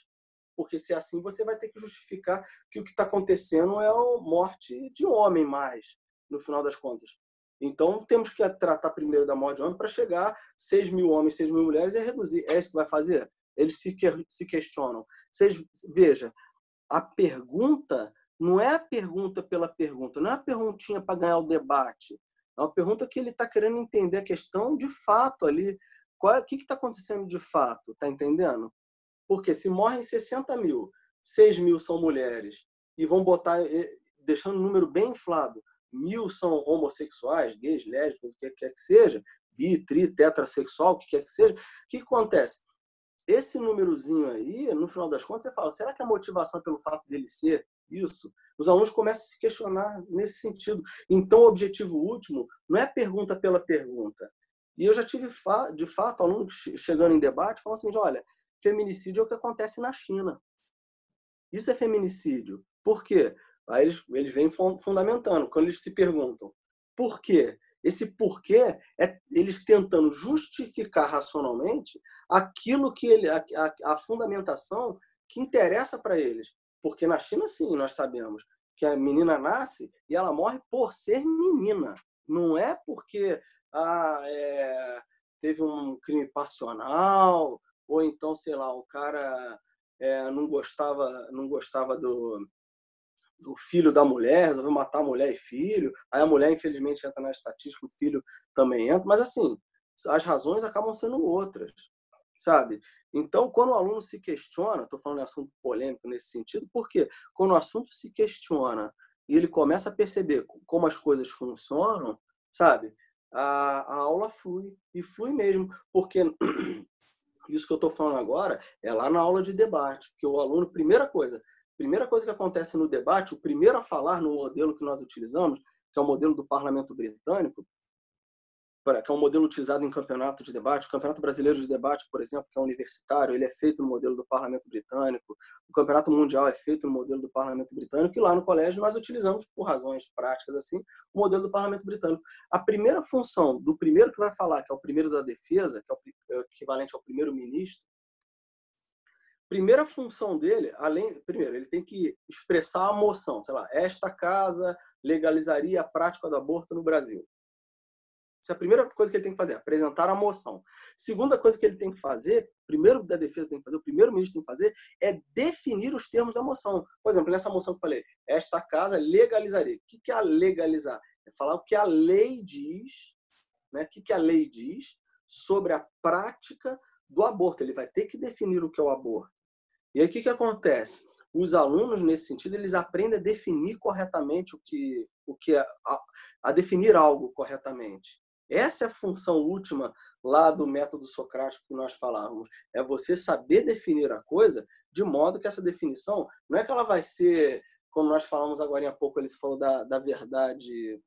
Porque se é assim, você vai ter que justificar que o que está acontecendo é a morte de homem mais, no final das contas. Então, temos que tratar primeiro da morte de homem para chegar 6 mil homens, 6 mil mulheres e reduzir. É isso que vai fazer? Eles se, se questionam. Vocês, veja, a pergunta não é a pergunta pela pergunta, não é a perguntinha para ganhar o debate. É uma pergunta que ele está querendo entender a questão de fato ali. Qual, o que está acontecendo de fato? Está entendendo? Porque se morrem 60 mil, 6 mil são mulheres, e vão botar, deixando o número bem inflado, mil são homossexuais, gays, lésbicas, o que quer que seja, bi, tri, tetrasexual, o que quer que seja, o que acontece? Esse númerozinho aí, no final das contas, você fala, será que a motivação é pelo fato dele ser isso, os alunos começam a se questionar nesse sentido. Então, o objetivo último não é pergunta pela pergunta. E eu já tive, de fato, alunos chegando em debate falando assim, olha, feminicídio é o que acontece na China. Isso é feminicídio. Por quê? Aí eles, eles vêm fundamentando. Quando eles se perguntam por quê? Esse porquê é eles tentando justificar racionalmente aquilo que ele, a, a, a fundamentação que interessa para eles. Porque na China, sim, nós sabemos que a menina nasce e ela morre por ser menina. Não é porque ah, é, teve um crime passional, ou então, sei lá, o cara é, não gostava não gostava do, do filho da mulher, resolveu matar mulher e filho. Aí a mulher, infelizmente, entra na estatística, o filho também entra. Mas, assim, as razões acabam sendo outras, sabe? Então, quando o aluno se questiona, estou falando de assunto polêmico nesse sentido, porque quando o assunto se questiona e ele começa a perceber como as coisas funcionam, sabe? A, a aula flui, e flui mesmo, porque isso que eu estou falando agora é lá na aula de debate, porque o aluno, primeira coisa, primeira coisa que acontece no debate, o primeiro a falar no modelo que nós utilizamos, que é o modelo do parlamento britânico, que é um modelo utilizado em campeonato de debate. O Campeonato Brasileiro de Debate, por exemplo, que é universitário, ele é feito no modelo do Parlamento Britânico. O Campeonato Mundial é feito no modelo do Parlamento Britânico. E lá no colégio nós utilizamos, por razões práticas assim, o modelo do Parlamento Britânico. A primeira função do primeiro que vai falar, que é o primeiro da defesa, que é o equivalente ao primeiro-ministro, primeira função dele, além, primeiro, ele tem que expressar a moção, sei lá, esta casa legalizaria a prática do aborto no Brasil. Essa é a primeira coisa que ele tem que fazer, apresentar a moção. Segunda coisa que ele tem que fazer, primeiro da defesa tem que fazer, o primeiro ministro tem que fazer, é definir os termos da moção. Por exemplo, nessa moção que eu falei, esta casa legalizaria. O que é a legalizar? É falar o que a lei diz, né? o que a lei diz sobre a prática do aborto. Ele vai ter que definir o que é o aborto. E aí o que, que acontece? Os alunos, nesse sentido, eles aprendem a definir corretamente o que, o que é, a, a definir algo corretamente. Essa é a função última lá do método socrático que nós falávamos. É você saber definir a coisa de modo que essa definição não é que ela vai ser, como nós falamos agora há pouco, ele falou da, da verdade,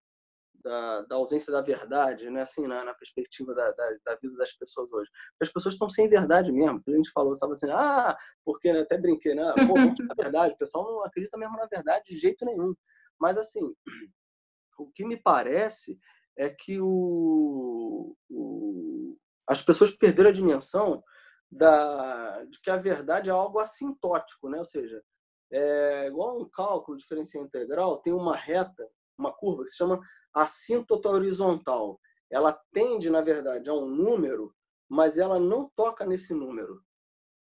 da, da, ausência da verdade, né? assim, na, na perspectiva da, da, da, vida das pessoas hoje. As pessoas estão sem verdade mesmo. A gente falou, estava assim, ah, porque né? até brinquei, né? Pô, vamos verdade. O pessoal não acredita mesmo na verdade de jeito nenhum. Mas, assim, o que me parece é que o, o, as pessoas perderam a dimensão da, de que a verdade é algo assintótico, né? ou seja, é igual um cálculo diferencial integral, tem uma reta, uma curva que se chama assíntota horizontal. Ela tende, na verdade, a um número, mas ela não toca nesse número.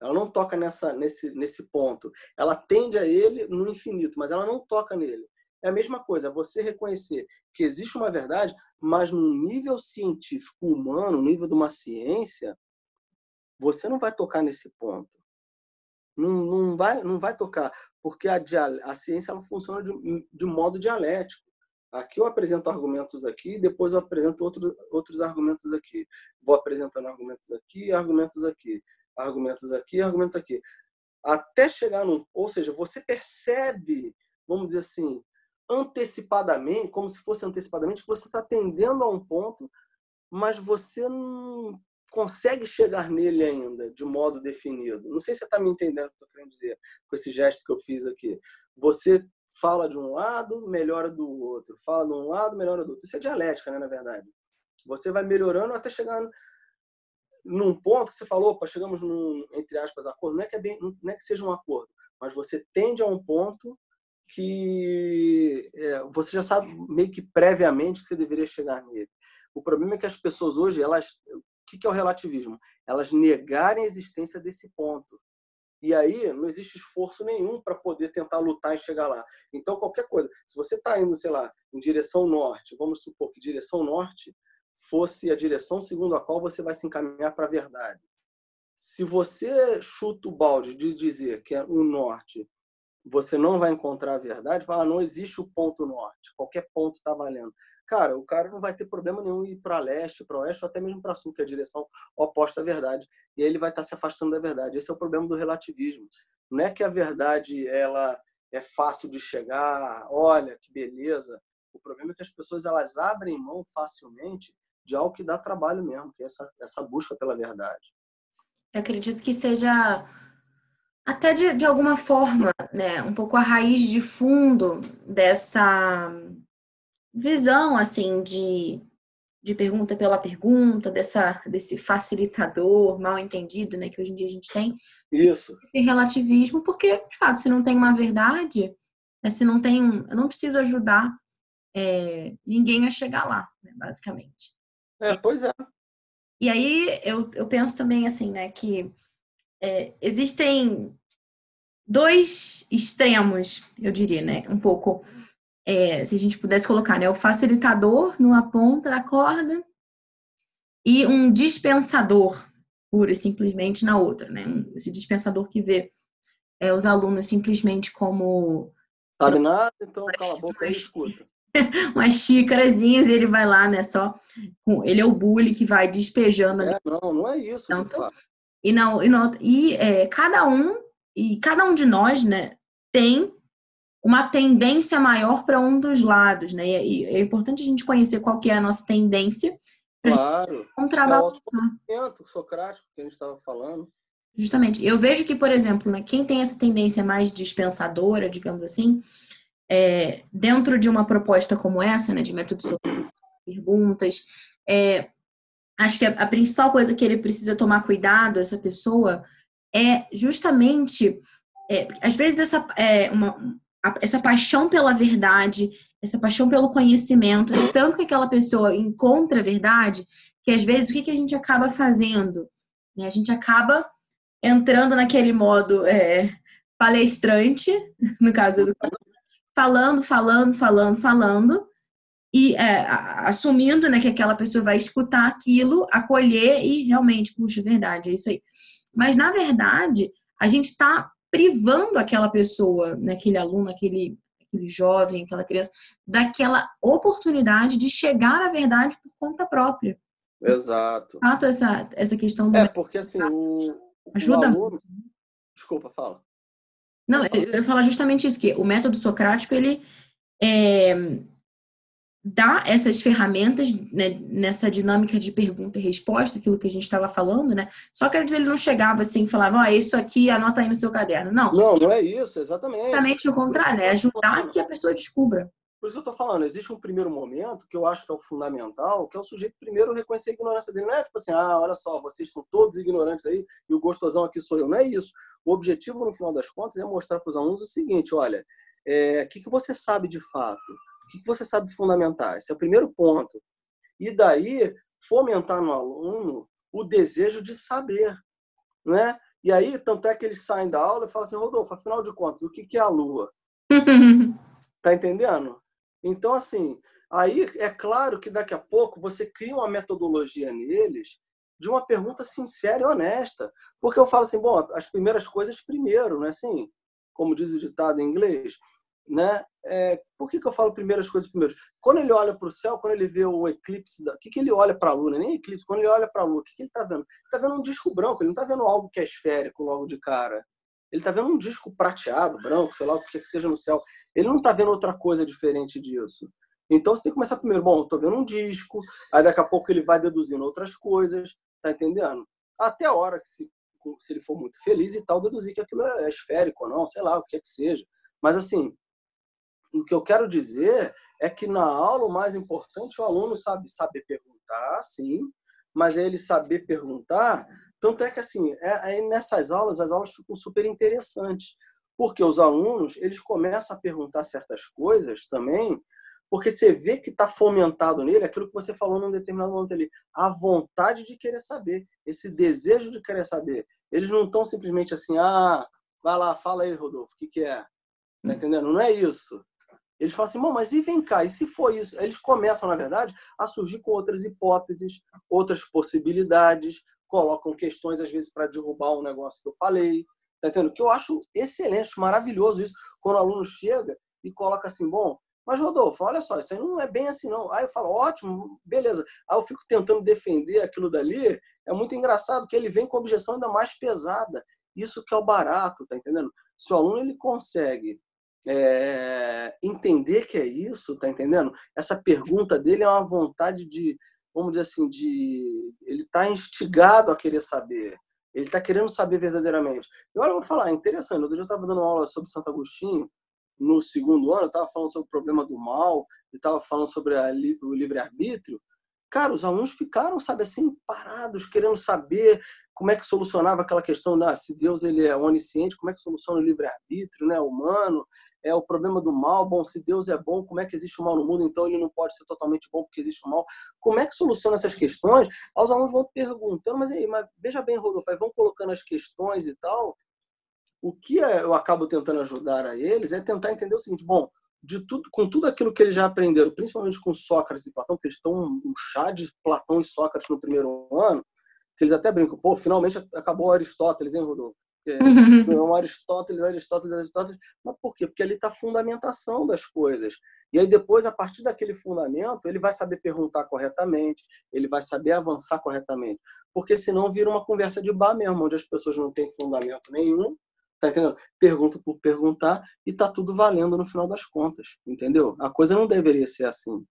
Ela não toca nessa, nesse, nesse ponto. Ela tende a ele no infinito, mas ela não toca nele. É a mesma coisa, você reconhecer que existe uma verdade, mas no nível científico humano, no nível de uma ciência, você não vai tocar nesse ponto. Não, não, vai, não vai tocar, porque a, a ciência ela funciona de, de modo dialético. Aqui eu apresento argumentos aqui, depois eu apresento outro, outros argumentos aqui. Vou apresentando argumentos aqui, argumentos aqui, argumentos aqui, argumentos aqui. Até chegar num. Ou seja, você percebe, vamos dizer assim, antecipadamente, como se fosse antecipadamente, que você está tendendo a um ponto, mas você não consegue chegar nele ainda de modo definido. Não sei se você está me entendendo o que eu estou querendo dizer com esse gesto que eu fiz aqui. Você fala de um lado, melhora do outro. Fala de um lado, melhora do outro. Isso é dialética, né, na verdade. Você vai melhorando até chegar num ponto que você falou, opa, chegamos num, entre aspas, acordo. Não é que, é bem, não é que seja um acordo, mas você tende a um ponto que é, você já sabe meio que previamente que você deveria chegar nele. O problema é que as pessoas hoje, elas, o que é o relativismo? Elas negarem a existência desse ponto. E aí não existe esforço nenhum para poder tentar lutar e chegar lá. Então, qualquer coisa, se você está indo, sei lá, em direção norte, vamos supor que direção norte fosse a direção segundo a qual você vai se encaminhar para a verdade. Se você chuta o balde de dizer que é o norte você não vai encontrar a verdade, fala, não existe o ponto norte, qualquer ponto está valendo. Cara, o cara não vai ter problema nenhum ir para leste, para oeste, ou até mesmo para sul, que é a direção oposta à verdade. E aí ele vai estar tá se afastando da verdade. Esse é o problema do relativismo. Não é que a verdade ela é fácil de chegar, olha que beleza. O problema é que as pessoas elas abrem mão facilmente de algo que dá trabalho mesmo, que é essa, essa busca pela verdade.
Eu acredito que seja até de, de alguma forma, né, um pouco a raiz de fundo dessa visão assim de, de pergunta pela pergunta, dessa desse facilitador mal entendido, né, que hoje em dia a gente tem.
Isso.
Esse relativismo, porque de fato, se não tem uma verdade, né, se não tem, eu não preciso ajudar é, ninguém a chegar lá, né, basicamente.
É, pois é.
E aí eu, eu penso também assim, né, que é, existem dois extremos, eu diria, né? Um pouco, é, se a gente pudesse colocar, né? O facilitador numa ponta da corda e um dispensador, pura e simplesmente na outra, né? Esse dispensador que vê é, os alunos simplesmente como.
Sabe nada, então cala a boca e escuta.
umas xícarazinhas e ele vai lá, né? Só ele é o bully que vai despejando.
É, não, não é isso. Tanto,
e não, e, não, e é, cada um e cada um de nós, né, tem uma tendência maior para um dos lados, né? E é importante a gente conhecer qual que é a nossa tendência.
Claro.
Contrabalançar.
É o socrático que a gente estava falando.
Justamente. Eu vejo que, por exemplo, né, quem tem essa tendência mais dispensadora, digamos assim, é, dentro de uma proposta como essa, né, de método de perguntas, é, acho que a, a, principal coisa que ele precisa tomar cuidado, essa pessoa, é justamente, é, às vezes, essa, é, uma, essa paixão pela verdade, essa paixão pelo conhecimento, de tanto que aquela pessoa encontra a verdade, que às vezes o que, que a gente acaba fazendo? Né? A gente acaba entrando naquele modo é, palestrante, no caso do falando, falando, falando, falando, e é, assumindo né, que aquela pessoa vai escutar aquilo, acolher e realmente, puxa, verdade, é isso aí. Mas, na verdade, a gente está privando aquela pessoa, né, aquele aluno, aquele, aquele jovem, aquela criança, daquela oportunidade de chegar à verdade por conta própria.
Exato.
Fato essa, essa questão do.
É, porque assim, o.
Ajuda
o aluno... Desculpa, fala.
Não, eu ia falar justamente isso, que o método socrático, ele é, dá essas ferramentas né, nessa dinâmica de pergunta e resposta, aquilo que a gente estava falando, né? Só que ele não chegava assim e falava, ó, oh, isso aqui, anota aí no seu caderno. Não.
Não, não é isso, exatamente.
Justamente o contrário, né? Ajudar que a pessoa descubra.
Por isso que eu estou falando, existe um primeiro momento que eu acho que é o fundamental, que é o sujeito primeiro reconhecer a ignorância dele. Não é tipo assim, ah, olha só, vocês são todos ignorantes aí e o gostosão aqui sou eu. Não é isso. O objetivo, no final das contas, é mostrar para os alunos o seguinte, olha, é, o que, que você sabe de fato? O que, você sabe fundamentar? Esse é o primeiro ponto. E daí, fomentar no aluno o desejo de saber, né? E aí, tanto é que eles saem da aula e falam assim, Rodolfo, afinal de contas, o que, que é a Lua? tá entendendo? Então, assim, aí é claro que daqui a pouco você cria uma metodologia neles de uma pergunta sincera e honesta. Porque eu falo assim, bom, as primeiras coisas primeiro, não é assim? Como diz o ditado em inglês, né? É, por que, que eu falo primeiras coisas primeiro? Quando ele olha para o céu, quando ele vê o eclipse, da... o que, que ele olha para a lua? Nem eclipse, quando ele olha para a lua, o que, que ele está vendo? Ele está vendo um disco branco, ele não está vendo algo que é esférico logo de cara. Ele está vendo um disco prateado, branco, sei lá o que, que seja no céu. Ele não está vendo outra coisa diferente disso. Então você tem que começar primeiro, bom, estou vendo um disco, aí daqui a pouco ele vai deduzindo outras coisas, tá entendendo? Até a hora que se, se ele for muito feliz e tal, deduzir que aquilo é esférico ou não, sei lá, o que é que seja. Mas assim, o que eu quero dizer é que na aula o mais importante o aluno sabe saber perguntar, sim, mas é ele saber perguntar. Tanto é que assim, é, é nessas aulas as aulas ficam super interessantes, porque os alunos eles começam a perguntar certas coisas também, porque você vê que está fomentado nele aquilo que você falou num determinado momento ali, a vontade de querer saber, esse desejo de querer saber. Eles não estão simplesmente assim, ah, vai lá, fala aí, Rodolfo, o que, que é? Tá entendendo? Não é isso. Eles falam assim, mas e vem cá, e se for isso? Eles começam, na verdade, a surgir com outras hipóteses, outras possibilidades, colocam questões, às vezes, para derrubar um negócio que eu falei. Tá entendendo? Que eu acho excelente, maravilhoso isso, quando o aluno chega e coloca assim, bom, mas Rodolfo, olha só, isso aí não é bem assim, não. Aí eu falo, ótimo, beleza. Aí eu fico tentando defender aquilo dali, é muito engraçado que ele vem com objeção ainda mais pesada. Isso que é o barato, tá entendendo? Se o aluno ele consegue é, entender que é isso, tá entendendo? Essa pergunta dele é uma vontade de, vamos dizer assim, de ele está instigado a querer saber. Ele está querendo saber verdadeiramente. E olha, eu vou falar, é interessante. Eu estava dando uma aula sobre Santo Agostinho, no segundo ano, eu estava falando sobre o problema do mal, e estava falando sobre a, o livre-arbítrio. Cara, os alunos ficaram, sabe assim, parados, querendo saber como é que solucionava aquela questão, né? se Deus ele é onisciente, como é que soluciona o livre-arbítrio né, humano, é o problema do mal, bom, se Deus é bom, como é que existe o mal no mundo, então ele não pode ser totalmente bom porque existe o mal. Como é que soluciona essas questões? Os alunos vão perguntando, mas aí, mas veja bem, Rodolfo, vão colocando as questões e tal. O que é, eu acabo tentando ajudar a eles é tentar entender o seguinte, bom, de tudo, com tudo aquilo que eles já aprenderam, principalmente com Sócrates e Platão, que eles estão um chá de Platão e Sócrates no primeiro ano, que eles até brincam, pô, finalmente acabou Aristóteles, hein, Rodolfo? É um Aristóteles, Aristóteles, Aristóteles. Mas por quê? Porque ali está a fundamentação das coisas. E aí depois, a partir daquele fundamento, ele vai saber perguntar corretamente, ele vai saber avançar corretamente. Porque senão vira uma conversa de bar mesmo, onde as pessoas não têm fundamento nenhum, tá entendendo? Pergunta por perguntar e tá tudo valendo no final das contas, entendeu? A coisa não deveria ser assim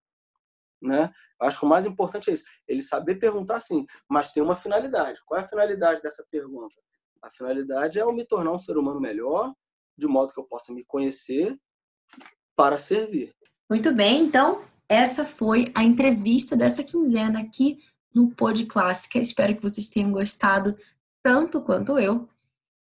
né? Acho que o mais importante é isso, ele saber perguntar sim, mas tem uma finalidade. Qual é a finalidade dessa pergunta? A finalidade é eu me tornar um ser humano melhor, de modo que eu possa me conhecer para servir.
Muito bem, então essa foi a entrevista dessa quinzena aqui no Pod Clássica. Espero que vocês tenham gostado tanto quanto eu.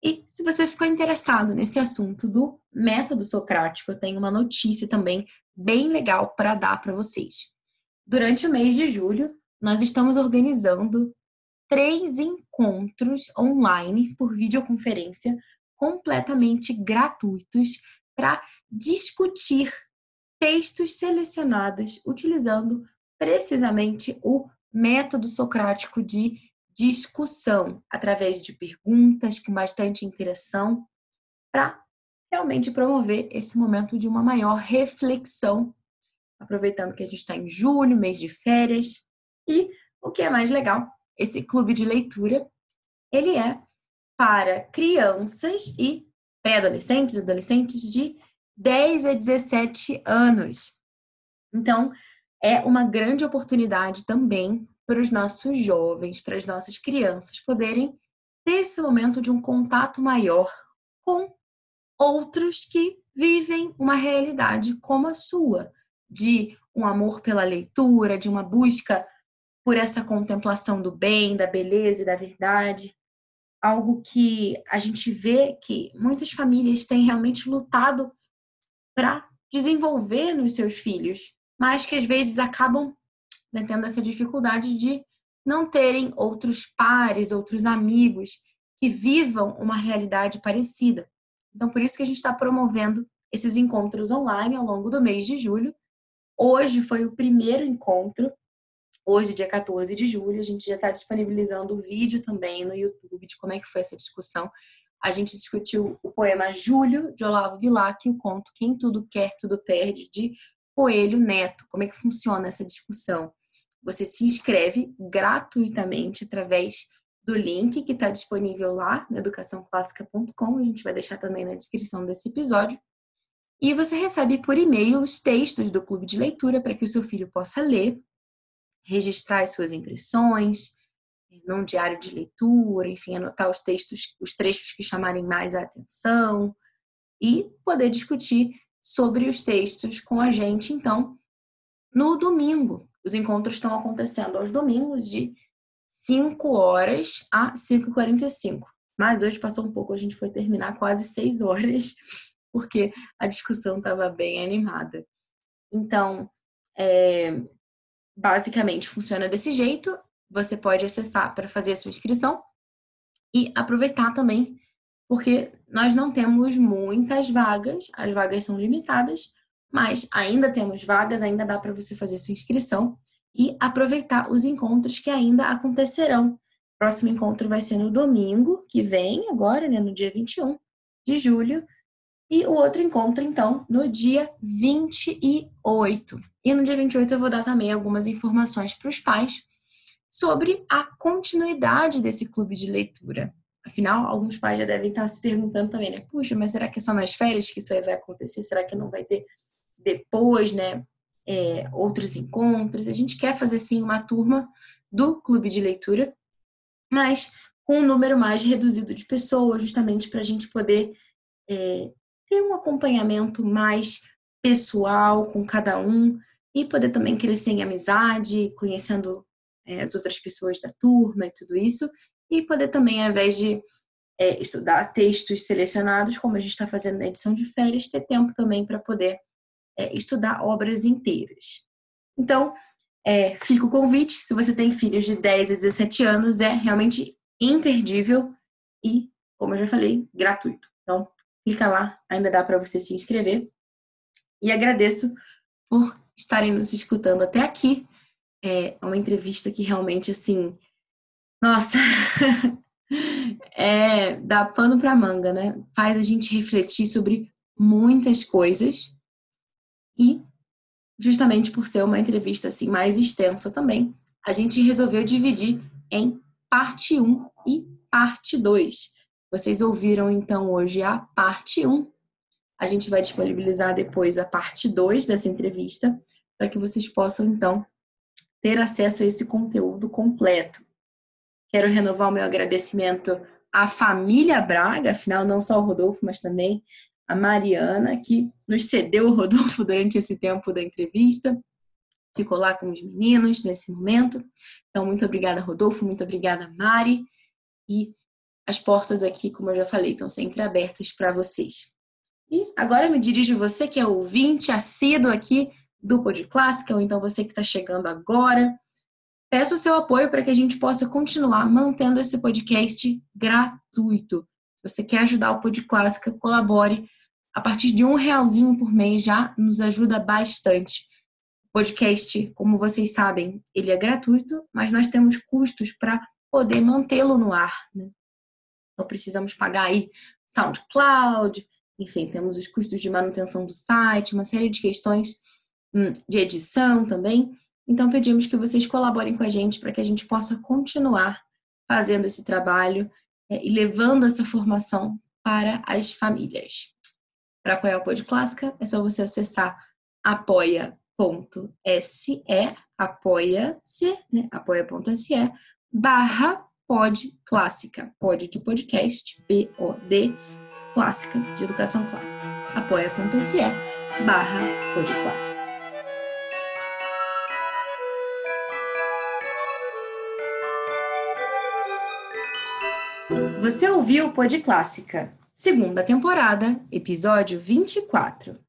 E se você ficou interessado nesse assunto do método socrático, eu tenho uma notícia também bem legal para dar para vocês. Durante o mês de julho, nós estamos organizando três encontros online por videoconferência completamente gratuitos para discutir textos selecionados utilizando precisamente o método socrático de discussão, através de perguntas com bastante interação, para realmente promover esse momento de uma maior reflexão aproveitando que a gente está em julho, mês de férias. E o que é mais legal, esse clube de leitura, ele é para crianças e pré-adolescentes, adolescentes de 10 a 17 anos. Então, é uma grande oportunidade também para os nossos jovens, para as nossas crianças poderem ter esse momento de um contato maior com outros que vivem uma realidade como a sua, de um amor pela leitura, de uma busca por essa contemplação do bem, da beleza e da verdade. Algo que a gente vê que muitas famílias têm realmente lutado para desenvolver nos seus filhos, mas que às vezes acabam né, tendo essa dificuldade de não terem outros pares, outros amigos que vivam uma realidade parecida. Então, por isso que a gente está promovendo esses encontros online ao longo do mês de julho, Hoje foi o primeiro encontro, hoje, dia 14 de julho, a gente já está disponibilizando o vídeo também no YouTube de como é que foi essa discussão. A gente discutiu o poema Júlio, de Olavo Bilac, e o conto Quem Tudo Quer, Tudo Perde, de Coelho Neto. Como é que funciona essa discussão? Você se inscreve gratuitamente através do link que está disponível lá educaçãoclássica.com. A gente vai deixar também na descrição desse episódio. E você recebe por e-mail os textos do clube de leitura para que o seu filho possa ler, registrar as suas impressões, num diário de leitura, enfim, anotar os textos, os trechos que chamarem mais a atenção e poder discutir sobre os textos com a gente, então, no domingo. Os encontros estão acontecendo aos domingos de 5 horas a 5h45. Mas hoje passou um pouco, a gente foi terminar quase 6 horas porque a discussão estava bem animada. Então, é, basicamente funciona desse jeito. Você pode acessar para fazer a sua inscrição e aproveitar também, porque nós não temos muitas vagas, as vagas são limitadas, mas ainda temos vagas, ainda dá para você fazer sua inscrição e aproveitar os encontros que ainda acontecerão. O próximo encontro vai ser no domingo que vem, agora, né, no dia 21 de julho, e o outro encontro, então, no dia 28. E no dia 28 eu vou dar também algumas informações para os pais sobre a continuidade desse clube de leitura. Afinal, alguns pais já devem estar se perguntando também, né? Puxa, mas será que é só nas férias que isso aí vai acontecer? Será que não vai ter depois, né? É, outros encontros? A gente quer fazer sim uma turma do clube de leitura, mas com um número mais reduzido de pessoas, justamente para a gente poder é, ter um acompanhamento mais pessoal com cada um e poder também crescer em amizade, conhecendo é, as outras pessoas da turma e tudo isso, e poder também, ao invés de é, estudar textos selecionados, como a gente está fazendo na edição de férias, ter tempo também para poder é, estudar obras inteiras. Então, é, fica o convite, se você tem filhos de 10 a 17 anos, é realmente imperdível e, como eu já falei, gratuito. Então, clica lá, ainda dá para você se inscrever. E agradeço por estarem nos escutando até aqui. É uma entrevista que realmente, assim, nossa, é, dá pano para manga, né? Faz a gente refletir sobre muitas coisas e justamente por ser uma entrevista assim mais extensa também, a gente resolveu dividir em parte 1 e parte 2. Vocês ouviram então hoje a parte 1. A gente vai disponibilizar depois a parte 2 dessa entrevista para que vocês possam então ter acesso a esse conteúdo completo. Quero renovar o meu agradecimento à família Braga, afinal, não só o Rodolfo, mas também a Mariana, que nos cedeu o Rodolfo durante esse tempo da entrevista. Ficou lá com os meninos nesse momento. Então, muito obrigada, Rodolfo, muito obrigada, Mari. E as portas aqui, como eu já falei, estão sempre abertas para vocês. E agora me dirijo você que é ouvinte assíduo aqui do Pod Clássica, ou então você que está chegando agora. Peço o seu apoio para que a gente possa continuar mantendo esse podcast gratuito. Se você quer ajudar o Pod Clássica, colabore. A partir de um realzinho por mês já nos ajuda bastante. Podcast, como vocês sabem, ele é gratuito, mas nós temos custos para poder mantê-lo no ar. Né? Então precisamos pagar aí SoundCloud, enfim, temos os custos de manutenção do site, uma série de questões hum, de edição também. Então, pedimos que vocês colaborem com a gente para que a gente possa continuar fazendo esse trabalho é, e levando essa formação para as famílias. Para apoiar o Pod Clássica, é só você acessar apoia.se, apoia-se, né? apoia.se, barra pod clássica, pod de podcast, P-O-D, clássica, de educação clássica, apoia.se, barra pod clássica. Você ouviu o Pod Clássica, segunda temporada, episódio 24.